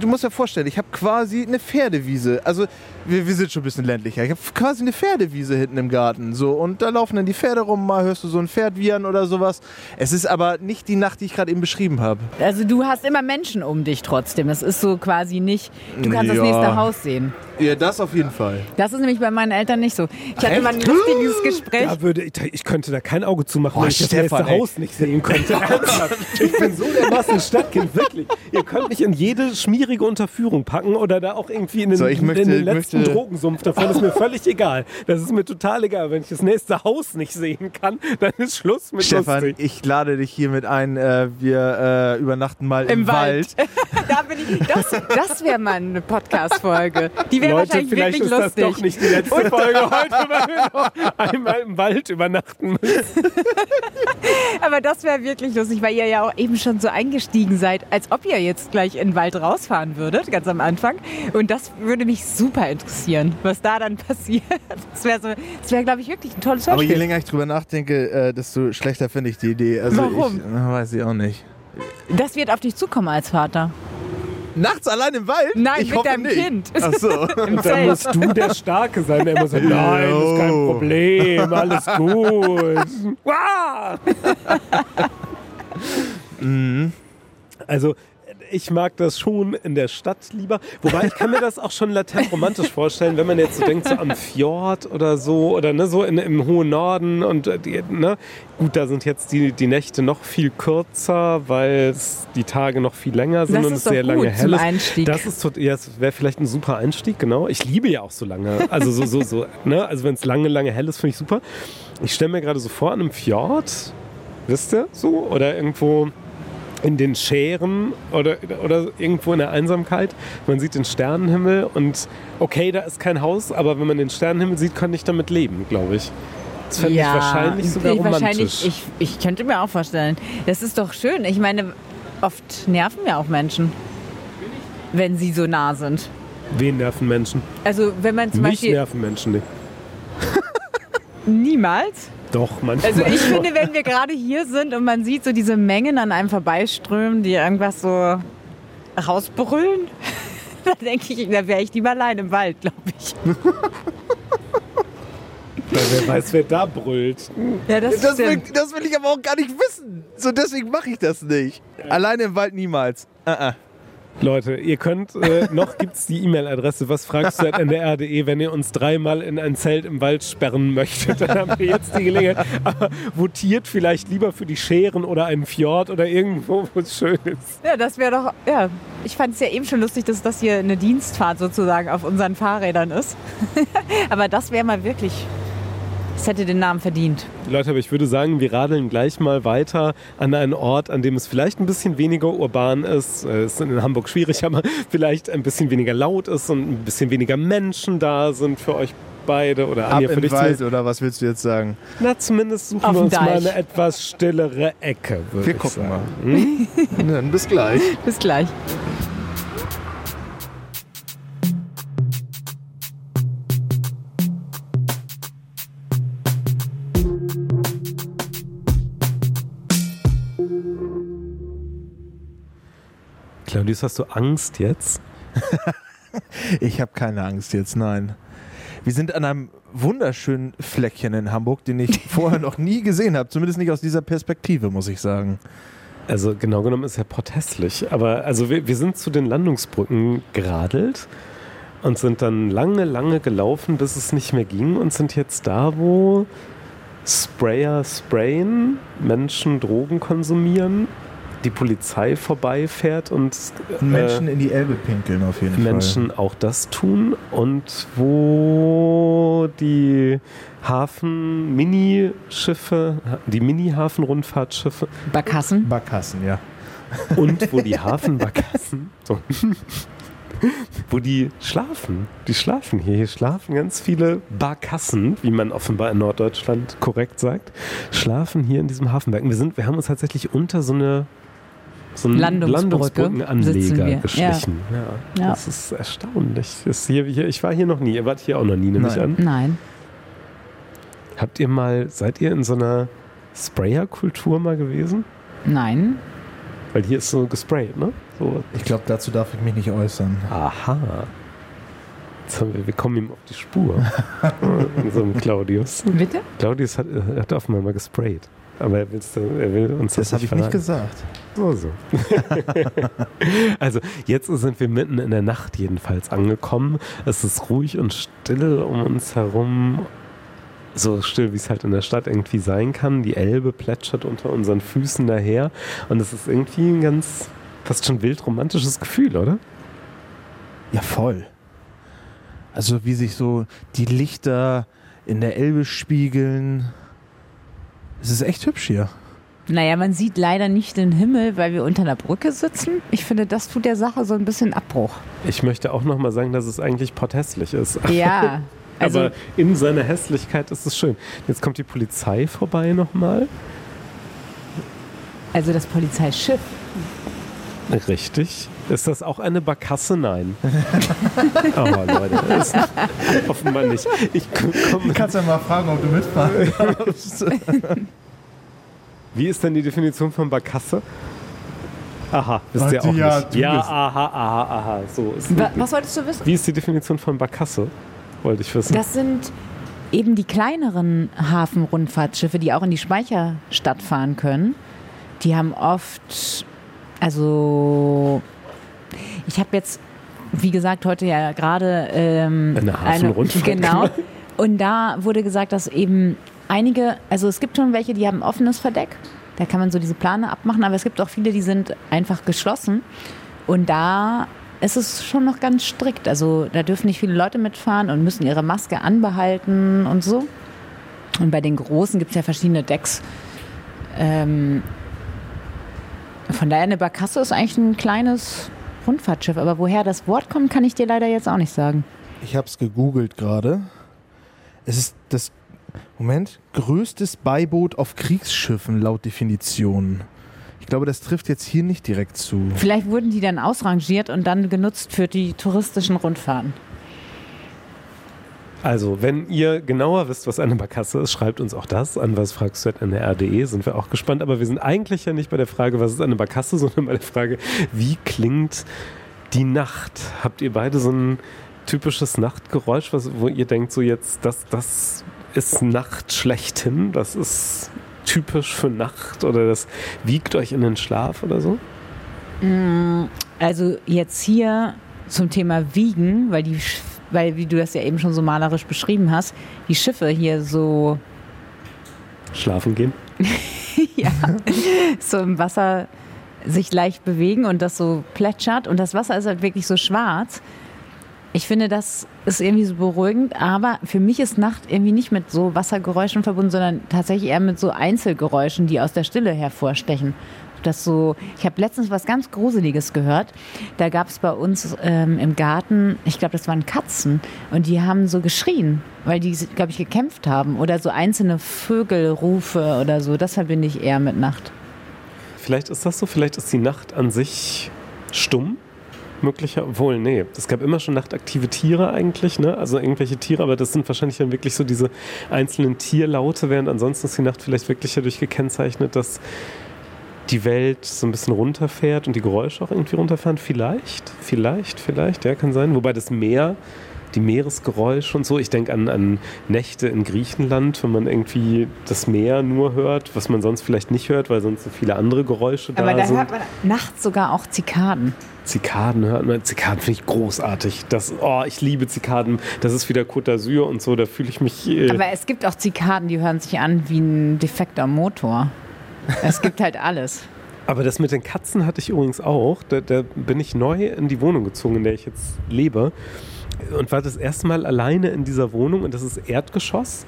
du musst dir vorstellen, ich habe quasi eine Pferdewiese. Also wir, wir sind schon ein bisschen ländlicher. Ich habe quasi eine Pferdewiese hinten im Garten. So, und da laufen dann die Pferde rum, mal hörst du so ein Pferd wiehern oder sowas. Es ist aber nicht die Nacht, die ich gerade eben beschrieben habe.
Also du hast immer Menschen um dich trotzdem. Es ist so quasi nicht, du kannst das
Ja.
nächste Haus sehen.
Ja, das auf jeden Fall.
Das ist nämlich bei meinen Eltern nicht so. Ich hatte
Echt?
mal ein lustiges Gespräch.
Da würde ich, ich könnte da kein Auge zumachen,
Oh,
wenn ich das
Stefan,
nächste
ey.
Haus nicht sehen könnte. Ich bin so dermaßen Stadtkind, wirklich. Ihr könnt mich in jede schmierige Unterführung packen oder da auch irgendwie in den,
So, ich möchte-
in den letzten
möchte-
Drogensumpf davon. ist mir völlig egal. Das ist mir total egal. Wenn ich das nächste Haus nicht sehen kann, dann ist Schluss mit
Stefan,
lustig.
ich lade dich hiermit ein. Äh, wir äh, übernachten mal im,
Im Wald. da bin ich, das das wäre mal eine Podcast-Folge. Die wäre
Leute,
wahrscheinlich
vielleicht
wirklich
ist das
lustig.
doch nicht die letzte Folge heute, weil wir noch einmal im Wald übernachten müssen.
Aber das wäre wirklich lustig, weil ihr ja auch eben schon so eingestiegen seid, als ob ihr jetzt gleich in den Wald rausfahren würdet, ganz am Anfang. Und das würde mich super interessieren, was da dann passiert. Das wäre, so, das wäre glaube ich, wirklich ein tolles
Aber je
Hörspiel.
länger ich drüber nachdenke, äh, desto schlechter finde ich die Idee. Also
Warum?
Ich, äh, weiß ich auch nicht.
Das wird auf dich zukommen als Vater.
Nachts allein im Wald?
Nein,
ich
mit
hoffe
deinem
nicht.
Kind.
Ach so.
Im
Da
Zelt.
musst du der Starke sein, der immer sagt, nein, das ist kein. Problem, alles gut. Wow. Also ich mag das schon in der Stadt lieber. Wobei ich kann mir das auch schon latent romantisch vorstellen, wenn man jetzt so denkt, so am Fjord oder so oder ne, so in, im hohen Norden und äh, ne, gut, da sind jetzt die, die Nächte noch viel kürzer, weil die Tage noch viel länger sind
Das
und
ist
es sehr
gut
lange hell ist.
Einstieg.
Das ist ja, wäre vielleicht ein super Einstieg, genau. Ich liebe ja auch so lange. Also so, so, so, ne? Also wenn es lange, lange hell ist, finde ich super. Ich stelle mir gerade so vor, an einem Fjord, wisst ihr, so, oder irgendwo in den Schären oder, oder irgendwo in der Einsamkeit. Man sieht den Sternenhimmel und okay, da ist kein Haus, aber wenn man den Sternenhimmel sieht, kann ich damit leben, glaube ich. Das fände ich wahrscheinlich sogar
ich,
romantisch.
wahrscheinlich, ich, ich könnte mir auch vorstellen. Das ist doch schön. Ich meine, oft nerven ja auch Menschen, wenn sie so nah sind.
Wen nerven Menschen?
Also wenn man zum
Mich
Beispiel
nerven Menschen nicht.
Niemals.
Doch, manchmal.
Also ich finde, wenn wir gerade hier sind und man sieht so diese Mengen an einem vorbeiströmen, die irgendwas so rausbrüllen, dann denke ich, da wäre ich lieber allein im Wald, glaube ich.
Weil wer weiß, wer da brüllt.
Ja, das,
Das will, das will ich aber auch gar nicht wissen. So deswegen mache ich das nicht. Alleine im Wald niemals. Uh -uh.
Leute, ihr könnt, äh, noch gibt es die E-Mail-Adresse, was fragst du at ndr.de, wenn ihr uns dreimal in ein Zelt im Wald sperren möchtet, dann haben wir jetzt die Gelegenheit. Aber votiert vielleicht lieber für die Scheren oder einen Fjord oder irgendwo, wo es schön ist.
Ja, das wäre doch, ja. Ich fand es ja eben schon lustig, dass das hier eine Dienstfahrt sozusagen auf unseren Fahrrädern ist. Aber das wäre mal wirklich, Das hätte den Namen verdient.
Leute, aber ich würde sagen, wir radeln gleich mal weiter an einen Ort, an dem es vielleicht ein bisschen weniger urban ist. Es ist in Hamburg schwierig, aber vielleicht ein bisschen weniger laut ist und ein bisschen weniger Menschen da sind für euch beide oder
Ab
Anja für
in
dich.
Wald, oder was willst du jetzt sagen?
Na, zumindest suchen
Auf
wir uns mal
Deich.
eine etwas stillere Ecke. würde
Wir
ich
gucken
sagen.
mal. Dann bis gleich.
Bis gleich.
Claudius, hast du Angst jetzt?
Ich habe keine Angst jetzt, nein. Wir sind an einem wunderschönen Fleckchen in Hamburg, den ich vorher noch nie gesehen habe. Zumindest nicht aus dieser Perspektive, muss ich sagen.
Also genau genommen ist er potthässlich. Aber also wir, wir sind zu den Landungsbrücken geradelt und sind dann lange, lange gelaufen, bis es nicht mehr ging und sind jetzt da, wo Sprayer sprayen, Menschen Drogen konsumieren, die Polizei vorbeifährt und äh,
Menschen in die Elbe pinkeln auf jeden
Menschen auch das tun und wo die Hafen-Minischiffe, die Mini-Hafen-Rundfahrtschiffe
Barkassen.
Fall. Barkassen, ja.
und wo die Hafenbarkassen, so, wo die schlafen. Die schlafen hier. Hier schlafen ganz viele Barkassen, wie man offenbar in Norddeutschland korrekt sagt, schlafen hier in diesem Hafenwerk. Und Wir, sind, wir haben uns tatsächlich unter so eine so einen
Landungsbrücke
Landungsbrückenanleger geschlichen. Ja.
Ja.
Das ist erstaunlich. Das ist hier, hier, ich war hier noch nie. Ihr wart hier auch noch nie, nehme ich an.
Nein.
Habt ihr mal, seid ihr in so einer Sprayer-Kultur mal gewesen?
Nein.
Weil hier ist so gesprayt, ne? So
Ich glaube, dazu darf ich mich nicht äußern.
Aha. Jetzt haben wir, wir kommen ihm auf die Spur. Unserem Claudius.
Bitte?
Claudius hat, hat offenbar mal gesprayt. Aber er, will's, er will uns das,
Das habe ich nicht gesagt.
So, so. also jetzt sind wir mitten in der Nacht jedenfalls angekommen. Es ist ruhig und still um uns herum. So still, wie es halt in der Stadt irgendwie sein kann. Die Elbe plätschert unter unseren Füßen daher. Und es ist irgendwie ein ganz, fast schon wild romantisches Gefühl, oder?
Ja, voll. Also wie sich so die Lichter in der Elbe spiegeln. Es ist echt hübsch hier.
Naja, man sieht leider nicht den Himmel, weil wir unter einer Brücke sitzen. Ich finde, das tut der Sache so ein bisschen Abbruch.
Ich möchte auch nochmal sagen, dass es eigentlich potthässlich ist.
Ja. Also,
Aber in seiner Hässlichkeit ist es schön. Jetzt kommt die Polizei vorbei nochmal.
also das Polizeischiff.
Richtig. Ist das auch eine Barkasse? Nein. oh, Leute. Ist offenbar nicht. Ich komm,
kannst ja mal fragen, ob du mitfahren darfst.
wie ist denn die Definition von Barkasse? Aha, wisst ihr auch
ja,
nicht.
du
Ja,
bist-
aha, aha, aha. So ist
Wa was solltest du wissen?
Wie ist die Definition von Barkasse? Wollte ich wissen.
Das sind eben die kleineren Hafenrundfahrtschiffe, die auch in die Speicherstadt fahren können. Die haben oft, also ich habe jetzt, wie gesagt, heute ja gerade ähm,
Eine Hafenrundfahrt
Genau. Und da wurde gesagt, dass eben einige, also es gibt schon welche, die haben offenes Verdeck. Da kann man so diese Plane abmachen, aber es gibt auch viele, die sind einfach geschlossen. Und da ist es schon noch ganz strikt. Also da dürfen nicht viele Leute mitfahren und müssen ihre Maske anbehalten und so. Und bei den Großen gibt es ja verschiedene Decks. Ähm, von daher eine Barkasse ist eigentlich ein kleines Rundfahrtschiff. Aber woher das Wort kommt, kann ich dir leider jetzt auch nicht sagen.
Ich habe es gegoogelt gerade. Es ist das, Moment, größtes Beiboot auf Kriegsschiffen laut Definition. Ich glaube, das trifft jetzt hier nicht direkt zu.
Vielleicht wurden die dann ausrangiert und dann genutzt für die touristischen Rundfahrten.
Also, wenn ihr genauer wisst, was eine Barkasse ist, schreibt uns auch das an was fragst du at nr.de, sind wir auch gespannt. Aber wir sind eigentlich ja nicht bei der Frage, was ist eine Barkasse, sondern bei der Frage, wie klingt die Nacht? Habt ihr beide so ein typisches Nachtgeräusch, was, wo ihr denkt, so jetzt, das, das ist Nacht schlechthin, das ist typisch für Nacht oder das wiegt euch in den Schlaf oder so?
Also jetzt hier zum Thema Wiegen, weil die, weil wie du das ja eben schon so malerisch beschrieben hast, die Schiffe hier so,
Schlafen gehen?
ja, so im Wasser sich leicht bewegen und das so plätschert und das Wasser ist halt wirklich so schwarz. Ich finde, das ist irgendwie so beruhigend, aber für mich ist Nacht irgendwie nicht mit so Wassergeräuschen verbunden, sondern tatsächlich eher mit so Einzelgeräuschen, die aus der Stille hervorstechen. Das so, ich habe letztens was ganz Gruseliges gehört. Da gab es bei uns ähm, im Garten, ich glaube, das waren Katzen und die haben so geschrien, weil die, glaube ich, gekämpft haben oder so einzelne Vögelrufe oder so. Das verbinde ich eher mit Nacht.
Vielleicht ist das so, vielleicht ist die Nacht an sich stumm möglicher, obwohl, nee, es gab immer schon nachtaktive Tiere eigentlich, ne? Also irgendwelche Tiere, aber das sind wahrscheinlich dann wirklich so diese einzelnen Tierlaute, während ansonsten ist die Nacht vielleicht wirklich dadurch gekennzeichnet, dass die Welt so ein bisschen runterfährt und die Geräusche auch irgendwie runterfahren. Vielleicht, vielleicht, vielleicht, ja, kann sein. Wobei das Meer, die Meeresgeräusche und so, ich denke an, an Nächte in Griechenland, wenn man irgendwie das Meer nur hört, was man sonst vielleicht nicht hört, weil sonst so viele andere Geräusche da,
Aber da
sind.
hört man nachts sogar auch Zikaden.
Zikaden hört man. Zikaden finde ich großartig. Das, oh, ich liebe Zikaden. Das ist wieder Côte d'Azur und so. Da fühle ich mich. Äh,
Aber es gibt auch Zikaden, die hören sich an wie ein defekter Motor. Es gibt halt alles.
Aber das mit den Katzen hatte ich übrigens auch. Da, da bin ich neu in die Wohnung gezogen, in der ich jetzt lebe. Und war das erste Mal alleine in dieser Wohnung. Und das ist Erdgeschoss.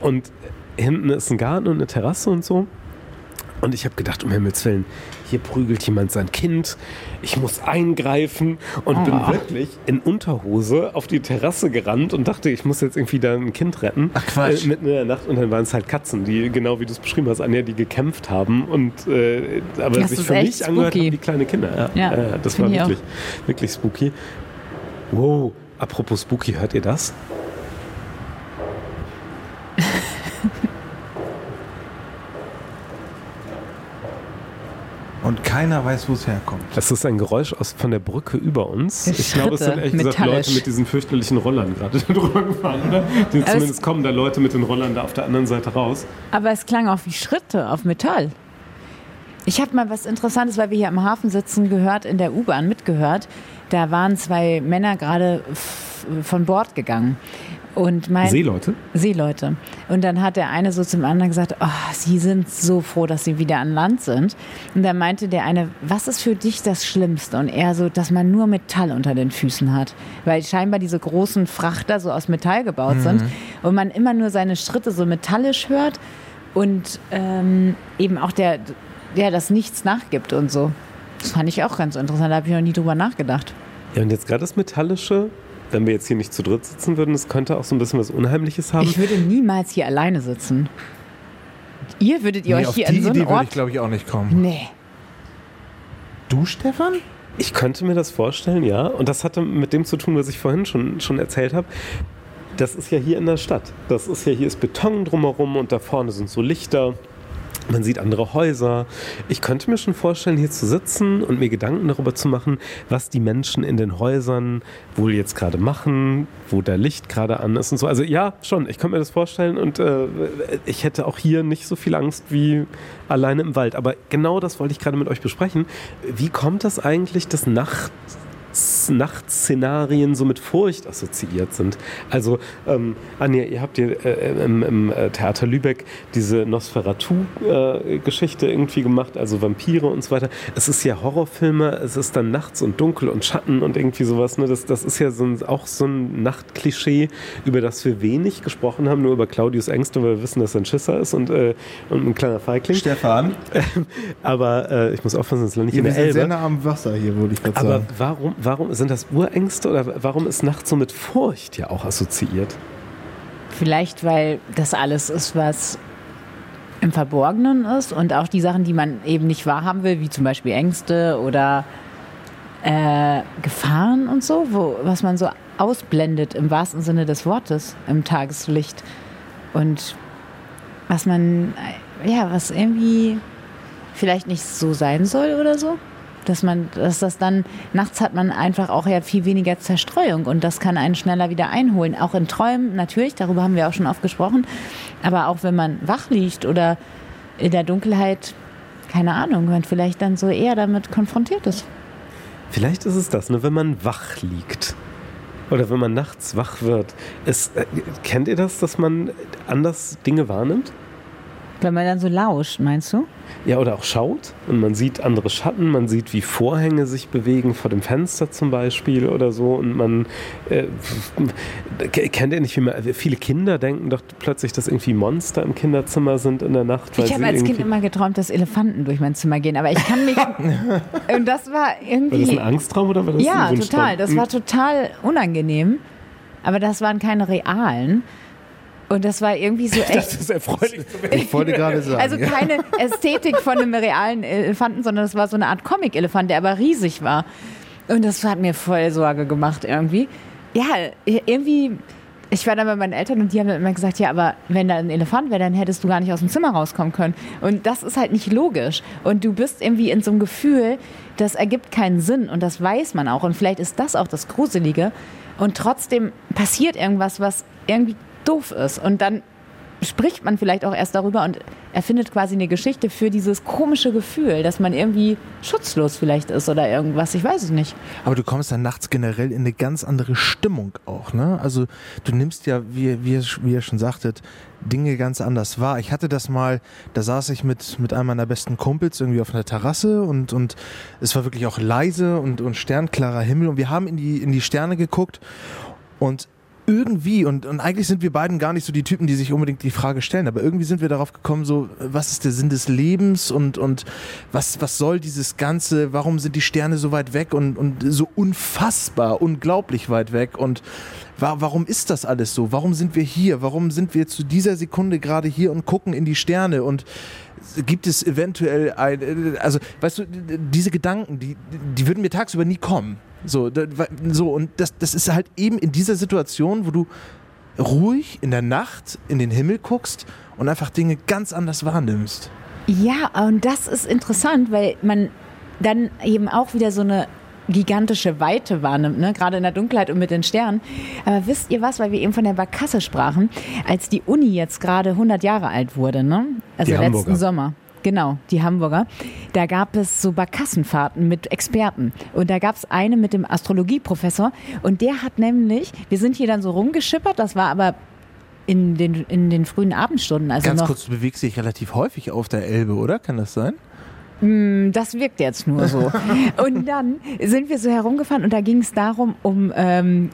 Und hinten ist ein Garten und eine Terrasse und so. Und ich habe gedacht, um Himmels Willen, hier prügelt jemand sein Kind, ich muss eingreifen und bin wirklich in Unterhose auf die Terrasse gerannt und dachte, ich muss jetzt irgendwie da ein Kind retten.
Ach, Quatsch.
Äh, mitten in der Nacht und dann waren es halt Katzen, die, genau wie du es beschrieben hast, Anja, die gekämpft haben und äh, aber
Das
sich
ist
für mich angehört
spooky.
haben wie kleine Kinder. Ja,
Ja,
äh, das war wirklich, wirklich spooky. Wow, apropos spooky, hört ihr das?
Und keiner weiß, wo es herkommt.
Das ist ein Geräusch aus, von der Brücke über uns.
Das
Ich glaube, es sind ehrlich gesagt. Leute mit diesen fürchterlichen Rollern gerade drüber gefahren, oder? Die,
Aber
zumindest
es-
kommen da Leute mit den Rollern da auf der anderen Seite raus.
Aber es klang auch wie Schritte auf Metall. Ich habe mal was Interessantes, weil wir hier am Hafen sitzen, gehört, in der U-Bahn mitgehört. Da waren zwei Männer gerade von Bord gegangen. Und mein
Seeleute?
Seeleute. Und dann hat der eine so zum anderen gesagt, oh, sie sind so froh, dass sie wieder an Land sind. Und dann meinte der eine, was ist für dich das Schlimmste? Und er so, dass man nur Metall unter den Füßen hat. Weil scheinbar diese großen Frachter so aus Metall gebaut sind und man immer nur seine Schritte so metallisch hört und ähm, eben auch der, der das nichts nachgibt und so. Das fand ich auch ganz interessant, da habe ich noch nie drüber nachgedacht.
Ja, und jetzt gerade das Metallische, wenn wir jetzt hier nicht zu dritt sitzen würden, das könnte auch so ein bisschen was Unheimliches haben.
Ich würde niemals hier alleine sitzen. Ihr würdet ihr
Nee,
euch hier
die
an so
Idee
einen
würde
Ort
ich, glaube ich, auch nicht kommen.
Nee.
Du, Stefan?
Ich könnte mir das vorstellen, ja. Und das hatte mit dem zu tun, was ich vorhin schon, schon erzählt habe. Das ist ja hier in der Stadt. Das ist ja hier ist Beton drumherum und da vorne sind so Lichter. Man sieht andere Häuser. Ich könnte mir schon vorstellen, hier zu sitzen und mir Gedanken darüber zu machen, was die Menschen in den Häusern wohl jetzt gerade machen, wo der Licht gerade an ist und so. Also ja, schon. Ich könnte mir das vorstellen und äh, ich hätte auch hier nicht so viel Angst wie alleine im Wald. Aber genau das wollte ich gerade mit euch besprechen. Wie kommt das eigentlich, dass Nacht Nachtszenarien so mit Furcht assoziiert sind. Also, ähm, Anja, ihr habt hier äh, im, im äh, Theater Lübeck diese Nosferatu-Geschichte irgendwie gemacht, also Vampire und so weiter. Es ist ja Horrorfilme, es ist dann nachts und dunkel und Schatten und irgendwie sowas. Ne? Das, das ist ja so ein, auch so ein Nachtklischee, über das wir wenig gesprochen haben, nur über Claudius Ängste, weil wir wissen, dass er ein Schisser ist und, äh, und ein kleiner Feigling.
Stefan,
Aber äh, ich muss aufpassen, lande ich in
wir
der
sind sehr
Elbe.
nah am Wasser hier, würde ich gerade
Aber
sagen.
warum, warum sind das Urängste oder warum ist Nacht so mit Furcht ja auch assoziiert?
Vielleicht, weil das alles ist, was im Verborgenen ist und auch die Sachen, die man eben nicht wahrhaben will, wie zum Beispiel Ängste oder äh, Gefahren und so, wo, was man so ausblendet im wahrsten Sinne des Wortes im Tageslicht. Und was man, ja, was irgendwie vielleicht nicht so sein soll oder so. Dass man, dass das dann, nachts hat man einfach auch ja viel weniger Zerstreuung und das kann einen schneller wieder einholen. Auch in Träumen natürlich, darüber haben wir auch schon oft gesprochen. Aber auch wenn man wach liegt oder in der Dunkelheit, keine Ahnung, man vielleicht dann so eher damit konfrontiert ist.
Vielleicht ist es das, ne, wenn man wach liegt. Oder wenn man nachts wach wird. Ist, äh, kennt ihr das, dass man anders Dinge wahrnimmt?
Wenn man dann so lauscht, meinst du?
Ja, oder auch schaut und man sieht andere Schatten, man sieht, wie Vorhänge sich bewegen, vor dem Fenster zum Beispiel oder so. Und man äh, kennt ihr nicht, wie man, viele Kinder denken doch plötzlich, dass irgendwie Monster im Kinderzimmer sind in der Nacht.
ich habe als Kind immer geträumt, dass Elefanten durch mein Zimmer gehen, aber ich kann mich. und das war irgendwie.
War das ein Angsttraum oder war das
Ja,
ein
total. Das war total unangenehm. Aber das waren keine realen. Und das war irgendwie so echt.
Das ist erfreulich.
Ich wollte gerade sagen.
Also keine Ästhetik von einem realen Elefanten, sondern das war so eine Art Comic-Elefant, der aber riesig war. Und das hat mir voll Sorge gemacht irgendwie. Ja, irgendwie. Ich war dann bei meinen Eltern und die haben dann immer gesagt, ja, aber wenn da ein Elefant wäre, dann hättest du gar nicht aus dem Zimmer rauskommen können. Und das ist halt nicht logisch. Und du bist irgendwie in so einem Gefühl, das ergibt keinen Sinn und das weiß man auch. Und vielleicht ist das auch das Gruselige. Und trotzdem passiert irgendwas, was irgendwie doof ist. Und dann spricht man vielleicht auch erst darüber und erfindet quasi eine Geschichte für dieses komische Gefühl, dass man irgendwie schutzlos vielleicht ist oder irgendwas. Ich weiß es nicht.
Aber du kommst dann nachts generell in eine ganz andere Stimmung auch, ne? Also du nimmst ja, wie, wie, wie ihr schon sagtet, Dinge ganz anders wahr. Ich hatte das mal, da saß ich mit, mit einem meiner besten Kumpels irgendwie auf einer Terrasse und, und es war wirklich auch leise und, und sternklarer Himmel und wir haben in die, in die Sterne geguckt und irgendwie, und, und eigentlich sind wir beiden gar nicht so die Typen, die sich unbedingt die Frage stellen, aber irgendwie sind wir darauf gekommen, so, was ist der Sinn des Lebens und, und was, was soll dieses Ganze, warum sind die Sterne so weit weg und, und so unfassbar, unglaublich weit weg und warum ist das alles so? Warum sind wir hier? Warum sind wir zu dieser Sekunde gerade hier und gucken in die Sterne und gibt es eventuell ein, also weißt du, diese Gedanken, die, die würden mir tagsüber nie kommen. So, so und das, das ist halt eben in dieser Situation, wo du ruhig in der Nacht in den Himmel guckst und einfach Dinge ganz anders wahrnimmst.
Ja, und das ist interessant, weil man dann eben auch wieder so eine gigantische Weite wahrnimmt, ne? gerade in der Dunkelheit und mit den Sternen. Aber wisst ihr was, weil wir eben von der Barkasse sprachen, als die Uni jetzt gerade 100 Jahre alt wurde, ne? also
Die
letzten
Hamburger.
Sommer. Genau, die Hamburger. Da gab es so Barkassenfahrten mit Experten. Und da gab es eine mit dem Astrologieprofessor. Und der hat nämlich, wir sind hier dann so rumgeschippert, das war aber in den, in den frühen Abendstunden. Also
Ganz
noch,
kurz, du bewegst dich relativ häufig auf der Elbe, oder? Kann das sein?
Das wirkt jetzt nur so. und dann sind wir so herumgefahren und da ging es darum, um ähm,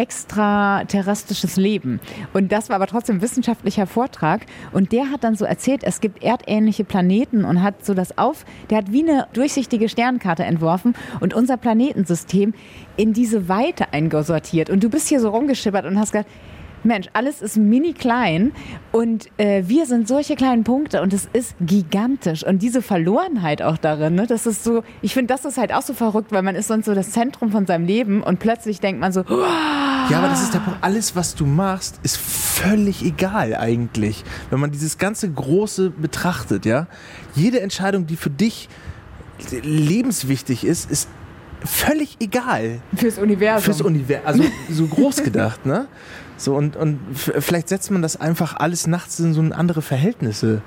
extraterrestrisches Leben. Und das war aber trotzdem ein wissenschaftlicher Vortrag. Und der hat dann so erzählt, es gibt erdähnliche Planeten und hat so das auf, der hat wie eine durchsichtige Sternkarte entworfen und unser Planetensystem in diese Weite eingesortiert. Und du bist hier so rumgeschippert und hast gesagt, Mensch, alles ist mini klein und äh, wir sind solche kleinen Punkte und es ist gigantisch und diese Verlorenheit auch darin, ne, das ist so, ich finde, das ist halt auch so verrückt, weil man ist sonst so das Zentrum von seinem Leben und plötzlich denkt man so, oh,
Ja, aber das ist der Punkt. Alles, was du machst, ist völlig egal eigentlich. Wenn man dieses ganze Große betrachtet, ja. Jede Entscheidung, die für dich lebenswichtig ist, ist völlig egal.
fürs Universum.
Fürs Universum. Also so groß gedacht, ne? So, und, und vielleicht setzt man das einfach alles nachts in so andere Verhältnisse.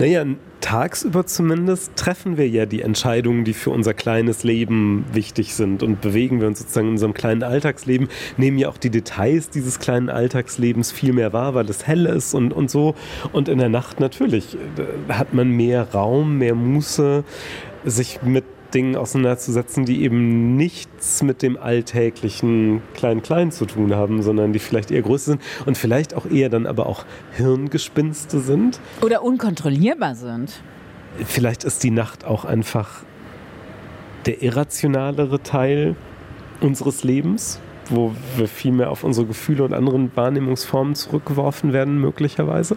Naja, tagsüber zumindest treffen wir ja die Entscheidungen, die für unser kleines Leben wichtig sind und bewegen wir uns sozusagen in unserem kleinen Alltagsleben, nehmen ja auch die Details dieses kleinen Alltagslebens viel mehr wahr, weil es hell ist und, und so. Und in der Nacht natürlich äh, hat man mehr Raum, mehr Muße, sich mit Dingen auseinanderzusetzen, die eben nichts mit dem alltäglichen Klein-Klein zu tun haben, sondern die vielleicht eher größer sind und vielleicht auch eher dann aber auch Hirngespinste sind.
Oder unkontrollierbar sind.
Vielleicht ist die Nacht auch einfach der irrationalere Teil unseres Lebens, wo wir viel mehr auf unsere Gefühle und anderen Wahrnehmungsformen zurückgeworfen werden, möglicherweise.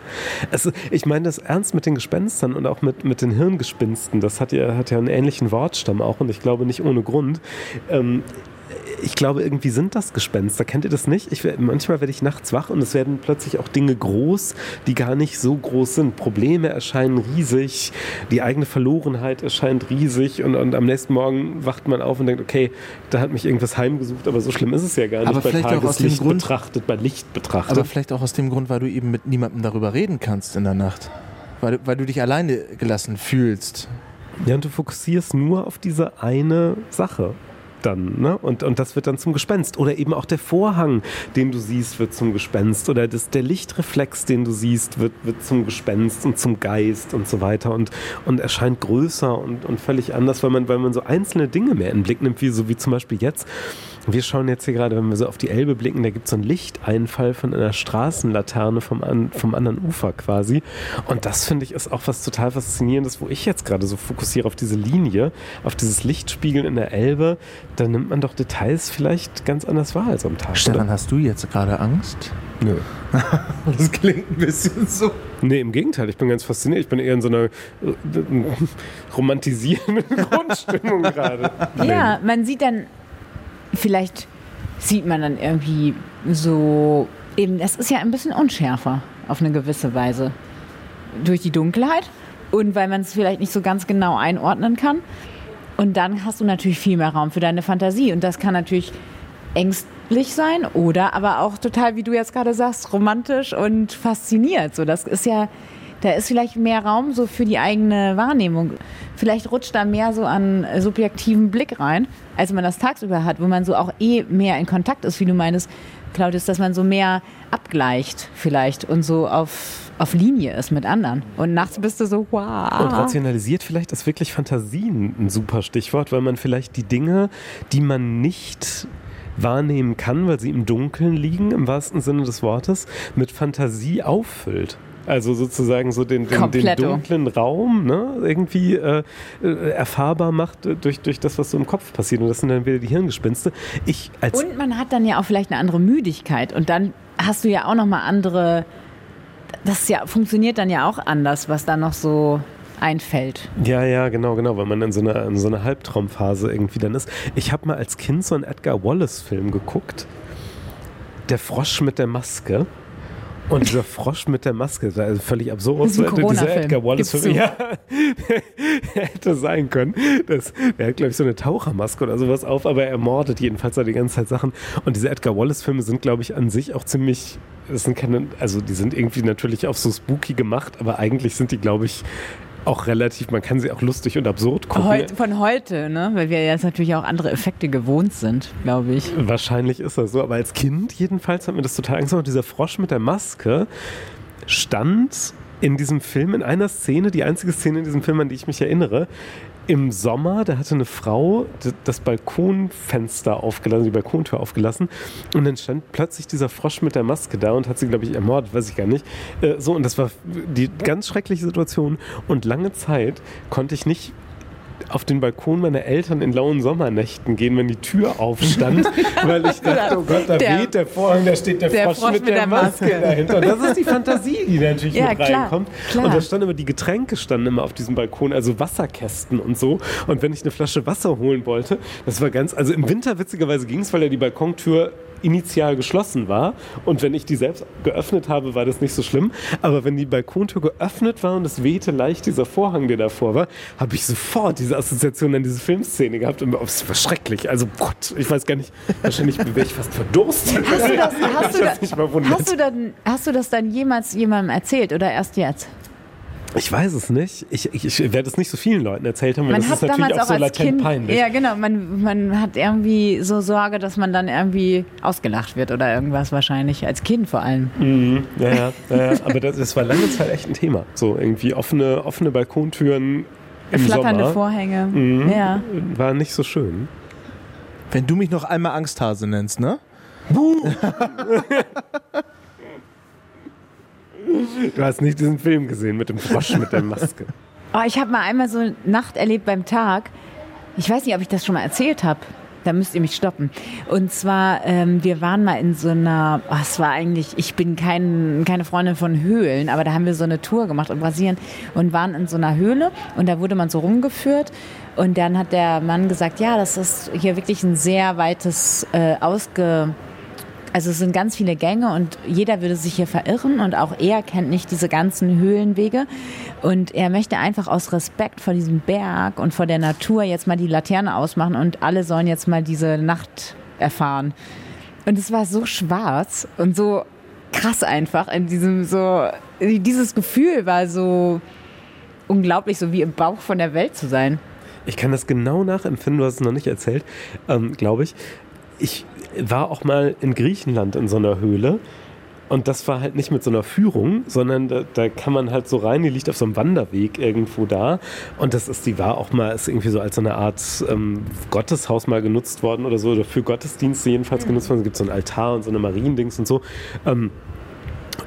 Es, ich meine das ernst mit den Gespenstern und auch mit, mit den Hirngespinsten. Das hat ja, hat ja einen ähnlichen Wortstamm auch und ich glaube nicht ohne Grund. Ähm, ich glaube, irgendwie sind das Gespenster. Kennt ihr das nicht? Ich, manchmal werde ich nachts wach und es werden plötzlich auch Dinge groß, die gar nicht so groß sind. Probleme erscheinen riesig, die eigene Verlorenheit erscheint riesig und, und am nächsten Morgen wacht man auf und denkt, okay, da hat mich irgendwas heimgesucht, aber so schlimm ist es ja gar nicht
Aber
bei
vielleicht auch aus dem
Tageslicht
Grund-
betrachtet, bei Licht betrachtet.
Aber vielleicht auch aus dem Grund, weil du eben mit niemandem darüber reden kannst in der Nacht. Weil, du- weil du dich alleine gelassen fühlst.
ja, und du fokussierst nur auf diese eine Sache. Dann. Ne? Und, und das wird dann zum Gespenst. Oder eben auch der Vorhang, den du siehst, wird zum Gespenst. Oder das, der Lichtreflex, den du siehst, wird, wird zum Gespenst und zum Geist und so weiter. Und, und erscheint größer und, und völlig anders, weil man, weil man so einzelne Dinge mehr in den Blick nimmt, wie so wie zum Beispiel jetzt. Wir schauen jetzt hier gerade, wenn wir so auf die Elbe blicken, da gibt es so einen Lichteinfall von einer Straßenlaterne vom, an, vom anderen Ufer quasi. Und das finde ich ist auch was total Faszinierendes, wo ich jetzt gerade so fokussiere auf diese Linie, auf dieses Lichtspiegeln in der Elbe. Da nimmt man doch Details vielleicht ganz anders wahr als am Tag.
Stefan,
oder?
hast du jetzt gerade Angst?
Nö.
Das klingt ein bisschen so.
Nee, im Gegenteil, ich bin ganz fasziniert. Ich bin eher in so einer äh, romantisierenden Grundstimmung gerade.
Ja, man sieht dann, vielleicht sieht man dann irgendwie so, eben, das ist ja ein bisschen unschärfer auf eine gewisse Weise. Durch die Dunkelheit und weil man es vielleicht nicht so ganz genau einordnen kann. Und dann hast du natürlich viel mehr Raum für deine Fantasie. Und das kann natürlich ängstlich sein oder aber auch total, wie du jetzt gerade sagst, romantisch und fasziniert. So, das ist ja, da ist vielleicht mehr Raum so für die eigene Wahrnehmung. Vielleicht rutscht da mehr so an subjektiven Blick rein, als man das tagsüber hat, wo man so auch eh mehr in Kontakt ist, wie du meinst, Claudius, dass man so mehr abgleicht vielleicht und so auf, auf Linie ist mit anderen. Und nachts bist du so, wow.
Und rationalisiert vielleicht ist wirklich Fantasie ein super Stichwort, weil man vielleicht die Dinge, die man nicht wahrnehmen kann, weil sie im Dunkeln liegen, im wahrsten Sinne des Wortes, mit Fantasie auffüllt. Also sozusagen so den, den, den dunklen Raum ne, irgendwie äh, äh, erfahrbar macht durch, durch das, was so im Kopf passiert. Und das sind dann wieder die Hirngespinste. Ich als
Und man hat dann ja auch vielleicht eine andere Müdigkeit und dann hast du ja auch noch mal andere. Das ja funktioniert dann ja auch anders, was da noch so einfällt.
Ja, ja, genau, genau, weil man in so einer, in so einer Halbtraumphase irgendwie dann ist. Ich habe mal als Kind so einen Edgar Wallace-Film geguckt. Der Frosch mit der Maske. Und dieser Frosch mit der Maske, das war also völlig absurd.
Das ist
Dieser. Edgar Wallace-Film, ja, hätte sein können. Das, er hat, glaube ich, so eine Tauchermaske oder sowas auf, aber er mordet jedenfalls da die ganze Zeit Sachen. Und diese Edgar Wallace-Filme sind, glaube ich, an sich auch ziemlich, das sind keine, also die sind irgendwie natürlich auch so spooky gemacht, aber eigentlich sind die, glaube ich, auch relativ, man kann sie auch lustig und absurd gucken.
Heut, von heute, ne? weil wir jetzt natürlich auch andere Effekte gewohnt sind, glaube ich.
Wahrscheinlich ist das so, aber als Kind jedenfalls hat mir das total Angst gemacht. Dieser Frosch mit der Maske stand in diesem Film in einer Szene, die einzige Szene in diesem Film, an die ich mich erinnere, im Sommer, da hatte eine Frau das Balkonfenster aufgelassen, die Balkontür aufgelassen und dann stand plötzlich dieser Frosch mit der Maske da und hat sie, glaube ich, ermordet, weiß ich gar nicht. Äh, so, und das war die ganz schreckliche Situation und lange Zeit konnte ich nicht auf den Balkon meiner Eltern in lauen Sommernächten gehen, wenn die Tür aufstand, weil ich dachte, oh Gott, da
Der-
weht der Vorhang, da steht der,
der
Frosch, mit, der, Maske. dahinter. Und das ist die Fantasie, die natürlich
Ja,
mit
klar,
reinkommt.
klar.
Und da standen immer die Getränke standen immer auf diesem Balkon, also Wasserkästen und so. Und wenn ich eine Flasche Wasser holen wollte, das war ganz, also im Winter witzigerweise ging es, weil ja die Balkontür initial geschlossen war. Und wenn ich die selbst geöffnet habe, war das nicht so schlimm. Aber wenn die Balkontür geöffnet war und es wehte leicht dieser Vorhang, der davor war, habe ich sofort diese Assoziation an diese Filmszene gehabt. Und es war schrecklich. Also Gott, ich weiß gar nicht, wahrscheinlich wäre ich fast verdurstet.
Hast du das, hast du
Ich
da,
hab's nicht mal wundert.
hast du dann, hast du das dann jemals jemandem erzählt oder erst jetzt?
Ich weiß es nicht. Ich, ich, ich werde es nicht so vielen Leuten erzählt haben, weil
Man
das
hat
ist natürlich
damals
auch
auch
so
als
latent
Kind,
peinlich.
ja genau, man, man hat irgendwie so Sorge, dass man dann irgendwie ausgelacht wird oder irgendwas wahrscheinlich, als Kind vor allem.
Mhm, ja, ja, ja, aber das, das war lange Zeit echt ein Thema. So irgendwie offene, offene Balkontüren im
Flatternde
Sommer
Vorhänge.
Mhm.
Ja.
war nicht so schön.
Wenn du mich noch einmal Angsthase nennst, ne?
Du hast nicht diesen Film gesehen mit dem Frosch mit der Maske.
Oh, ich habe mal einmal so eine Nacht erlebt beim Tag. Ich weiß nicht, ob ich das schon mal erzählt habe. Da müsst ihr mich stoppen. Und zwar, ähm, wir waren mal in so einer, oh, es war eigentlich, ich bin kein, keine Freundin von Höhlen, aber da haben wir so eine Tour gemacht in Brasilien und waren in so einer Höhle und da wurde man so rumgeführt. Und dann hat der Mann gesagt, ja, das ist hier wirklich ein sehr weites, äh, ausge, also es sind ganz viele Gänge und jeder würde sich hier verirren und auch er kennt nicht diese ganzen Höhlenwege und er möchte einfach aus Respekt vor diesem Berg und vor der Natur jetzt mal die Laterne ausmachen und alle sollen jetzt mal diese Nacht erfahren. Und es war so schwarz und so krass einfach in diesem so dieses Gefühl war so unglaublich so wie im Bauch von der Welt zu sein.
Ich kann das genau nachempfinden, du hast es noch nicht erzählt, ähm, glaube ich. Ich war auch mal in Griechenland in so einer Höhle. Und das war halt nicht mit so einer Führung, sondern da, da kann man halt so rein, die liegt auf so einem Wanderweg irgendwo da. Und das ist, die war auch mal, ist irgendwie so als so eine Art ähm, Gotteshaus mal genutzt worden oder so, oder für Gottesdienste jedenfalls mhm. genutzt worden. Es gibt so ein Altar und so eine Mariendings und so. Ähm,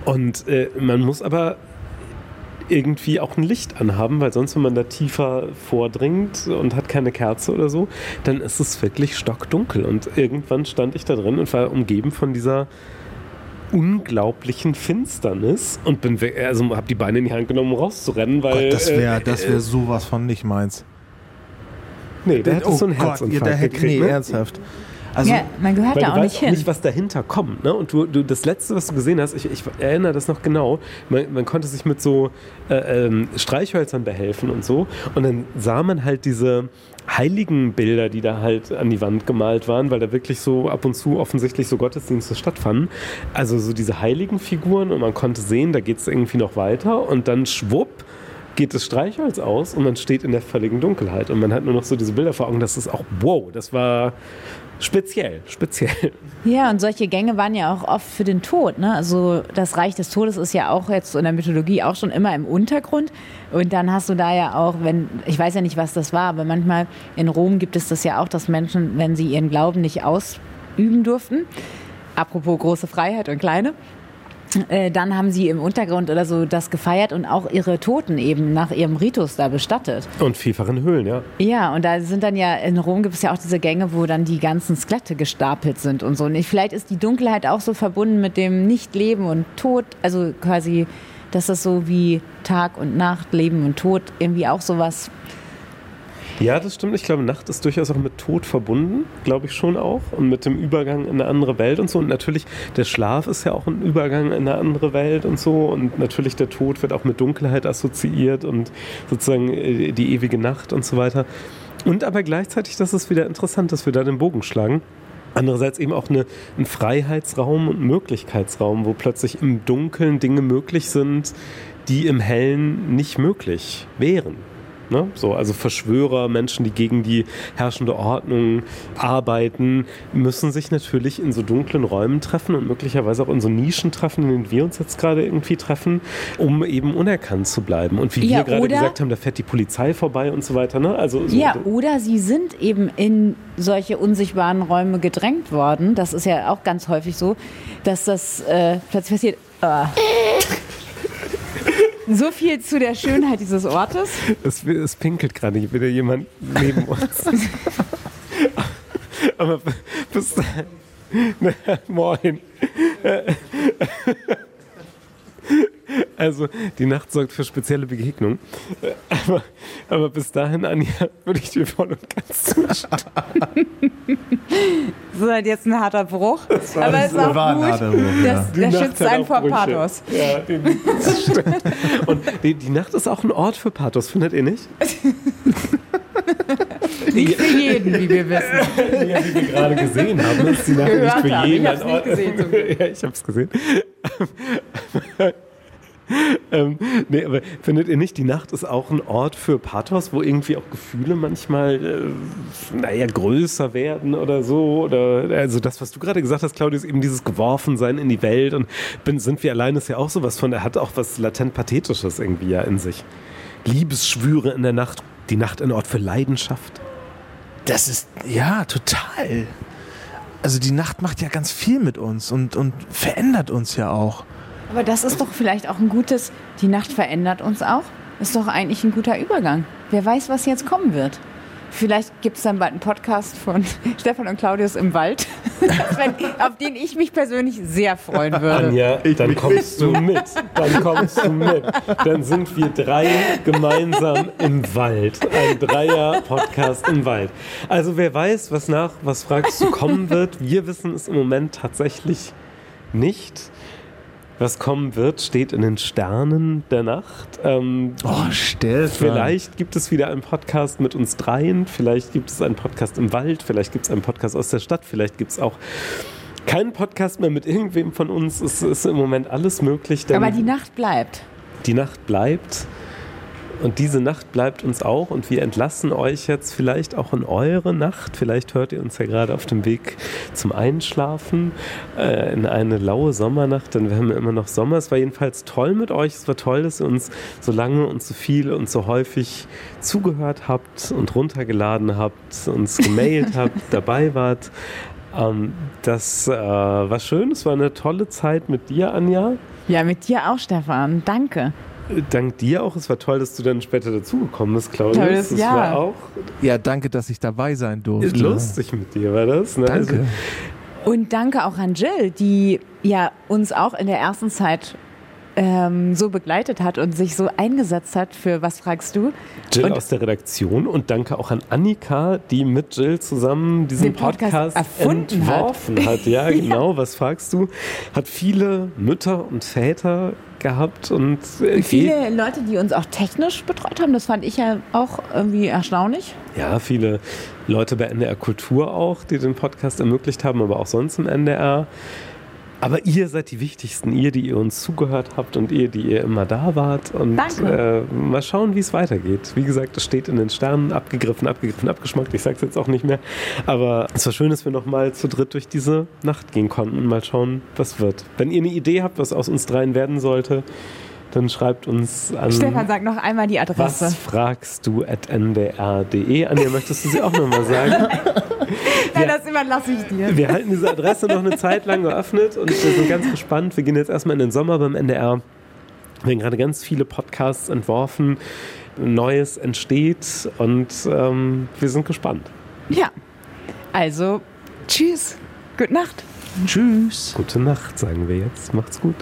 und äh, man muss aber irgendwie auch ein Licht anhaben, weil sonst, wenn man da tiefer vordringt und hat keine Kerze oder so, dann ist es wirklich stockdunkel. Und irgendwann stand ich da drin und war umgeben von dieser unglaublichen Finsternis und bin also habe die Beine in die Hand genommen, um rauszurennen, weil
Gott, das wäre das wär äh, sowas von nicht meins.
Nee, der hat oh so einen Herzinfarkt
Gott, der hätte, nee, ne? ernsthaft.
Also, ja, man gehört da auch nicht hin.
nicht, was dahinter kommt. Ne? Und du, du, das Letzte, was du gesehen hast, ich, ich erinnere das noch genau, man, man konnte sich mit so äh, ähm, Streichhölzern behelfen und so. Und dann sah man halt diese heiligen Bilder, die da halt an die Wand gemalt waren, weil da wirklich so ab und zu offensichtlich so Gottesdienste stattfanden. Also so diese heiligen Figuren und man konnte sehen, da geht es irgendwie noch weiter und dann schwupp geht das Streichholz aus und man steht in der völligen Dunkelheit und man hat nur noch so diese Bilder vor Augen. Das ist auch wow, das war Speziell, speziell.
Ja, und solche Gänge waren ja auch oft für den Tod. Ne? Also das Reich des Todes ist ja auch jetzt in der Mythologie auch schon immer im Untergrund. Und dann hast du da ja auch, wenn, ich weiß ja nicht, was das war, aber manchmal in Rom gibt es das ja auch, dass Menschen, wenn sie ihren Glauben nicht ausüben durften, apropos große Freiheit und kleine, äh, dann haben sie im Untergrund oder so das gefeiert und auch ihre Toten eben nach ihrem Ritus da bestattet.
Und vielfachen Höhlen, ja.
Ja, und da sind dann ja, in Rom gibt es ja auch diese Gänge, wo dann die ganzen Skelette gestapelt sind und so. Und vielleicht ist die Dunkelheit auch so verbunden mit dem Nichtleben und Tod, also quasi, dass das so wie Tag und Nacht, Leben und Tod irgendwie auch sowas
ja, das stimmt. Ich glaube, Nacht ist durchaus auch mit Tod verbunden, glaube ich schon auch. Und mit dem Übergang in eine andere Welt und so. Und natürlich, der Schlaf ist ja auch ein Übergang in eine andere Welt und so. Und natürlich, der Tod wird auch mit Dunkelheit assoziiert und sozusagen äh, die ewige Nacht und so weiter. Und aber gleichzeitig, das ist wieder interessant, dass wir da den Bogen schlagen. Andererseits eben auch eine, ein Freiheitsraum und Möglichkeitsraum, wo plötzlich im Dunkeln Dinge möglich sind, die im Hellen nicht möglich wären. Ne? So, also Verschwörer, Menschen, die gegen die herrschende Ordnung arbeiten, müssen sich natürlich in so dunklen Räumen treffen und möglicherweise auch in so Nischen treffen, in denen wir uns jetzt gerade irgendwie treffen, um eben unerkannt zu bleiben. Und wie ja, wir gerade gesagt haben, da fährt die Polizei vorbei und so weiter. Ne? Also so
ja, oder sie sind eben in solche unsichtbaren Räume gedrängt worden. Das ist ja auch ganz häufig so, dass das äh, plötzlich passiert. Äh. So viel zu der Schönheit dieses Ortes.
Es, es pinkelt gerade wieder jemand neben uns. Aber bis dahin. Moin. Also, die Nacht sorgt für spezielle Begegnungen. Aber, aber bis dahin, Anja, würde ich dir voll und ganz zustimmen.
Das ist halt jetzt ein harter Bruch. Das war, aber es ist auch war gut. Bruch, ja. der schützt einen vor Pathos. Ja,
das. Und die, die Nacht ist auch ein Ort für Pathos, findet ihr nicht?
Nicht für jeden, wie wir wissen.
Ja, wie wir gerade gesehen haben, ist die Nacht nicht für jeden ein Ort. Gesehen, ja, ich habe es gesehen. ähm, nee, aber findet ihr nicht, die Nacht ist auch ein Ort für Pathos, wo irgendwie auch Gefühle manchmal, äh, naja, größer werden oder so? Oder, also das, was du gerade gesagt hast, Claudius, eben dieses Geworfensein in die Welt und bin, sind wir allein ist ja auch sowas von, er hat auch was latent Pathetisches irgendwie ja in sich. Liebesschwüre in der Nacht, die Nacht ein Ort für Leidenschaft.
Das ist, ja, total. Also die Nacht macht ja ganz viel mit uns und, und verändert uns ja auch.
Aber das ist doch vielleicht auch ein gutes, die Nacht verändert uns auch. Ist doch eigentlich ein guter Übergang. Wer weiß, was jetzt kommen wird. Vielleicht gibt es dann bald einen Podcast von Stefan und Claudius im Wald, auf den ich mich persönlich sehr freuen würde.
Anja, dann kommst du mit. Dann kommst du mit. Dann sind wir drei gemeinsam im Wald. Ein Dreier-Podcast im Wald. Also wer weiß, was nach, was fragst du, kommen wird. Wir wissen es im Moment tatsächlich nicht. Was kommen wird, steht in den Sternen der Nacht.
Ähm, oh, Stefan.
Vielleicht gibt es wieder einen Podcast mit uns dreien. Vielleicht gibt es einen Podcast im Wald. Vielleicht gibt es einen Podcast aus der Stadt. Vielleicht gibt es auch keinen Podcast mehr mit irgendwem von uns. Es ist im Moment alles möglich.
Aber die Nacht bleibt.
Die Nacht bleibt. Und diese Nacht bleibt uns auch und wir entlassen euch jetzt vielleicht auch in eure Nacht. Vielleicht hört ihr uns ja gerade auf dem Weg zum Einschlafen äh, in eine laue Sommernacht, denn wir haben ja immer noch Sommer. Es war jedenfalls toll mit euch. Es war toll, dass ihr uns so lange und so viel und so häufig zugehört habt und runtergeladen habt, uns gemailt habt, dabei wart. Ähm, das äh, war schön. Es war eine tolle Zeit mit dir, Anja.
Ja, mit dir auch, Stefan. Danke.
Dank dir auch. Es war toll, dass du dann später dazugekommen bist, Claudius.
Tolles
das
Jahr.
war auch
Ja, danke, dass ich dabei sein durfte.
lustig mit dir, war das? Ne? Also,
Danke.
Und danke auch an Jill, die ja uns auch in der ersten Zeit ähm, so begleitet hat und sich so eingesetzt hat für Was fragst du?
Jill
Und-
aus der Redaktion und danke auch an Annika, die mit Jill zusammen diesen
Podcast
Podcast,
erfunden hat.
entworfen hat. Ja, genau. Was fragst du? Hat viele Mütter und Väter gehabt und äh, geht-
Viele Leute, die uns auch technisch betreut haben, das fand ich ja auch irgendwie erstaunlich.
Ja, viele Leute bei NDR Kultur auch, die den Podcast ermöglicht haben, aber auch sonst im NDR. Aber ihr seid die Wichtigsten, ihr, die ihr uns zugehört habt und ihr, die ihr immer da wart. Und
Danke.
Äh, mal schauen, wie es weitergeht. Wie gesagt, es steht in den Sternen, abgegriffen, abgegriffen, abgeschmackt. Ich sag's jetzt auch nicht mehr. Aber es war schön, dass wir nochmal zu dritt durch diese Nacht gehen konnten. Mal schauen, was wird. Wenn ihr eine Idee habt, was aus uns dreien werden sollte, dann schreibt uns an.
Stefan, sag noch einmal die Adresse.
Was fragst du at ndr.de? Anja, möchtest du sie auch nochmal sagen?
Ja, das überlasse ich dir.
Wir halten diese Adresse noch eine Zeit lang geöffnet und wir sind ganz gespannt. Wir gehen jetzt erstmal in den Sommer beim NDR. Wir haben gerade ganz viele Podcasts entworfen. Neues entsteht und ähm, wir sind gespannt.
Ja. Also, tschüss. Gute Nacht.
Tschüss.
Gute Nacht, sagen wir jetzt. Macht's gut.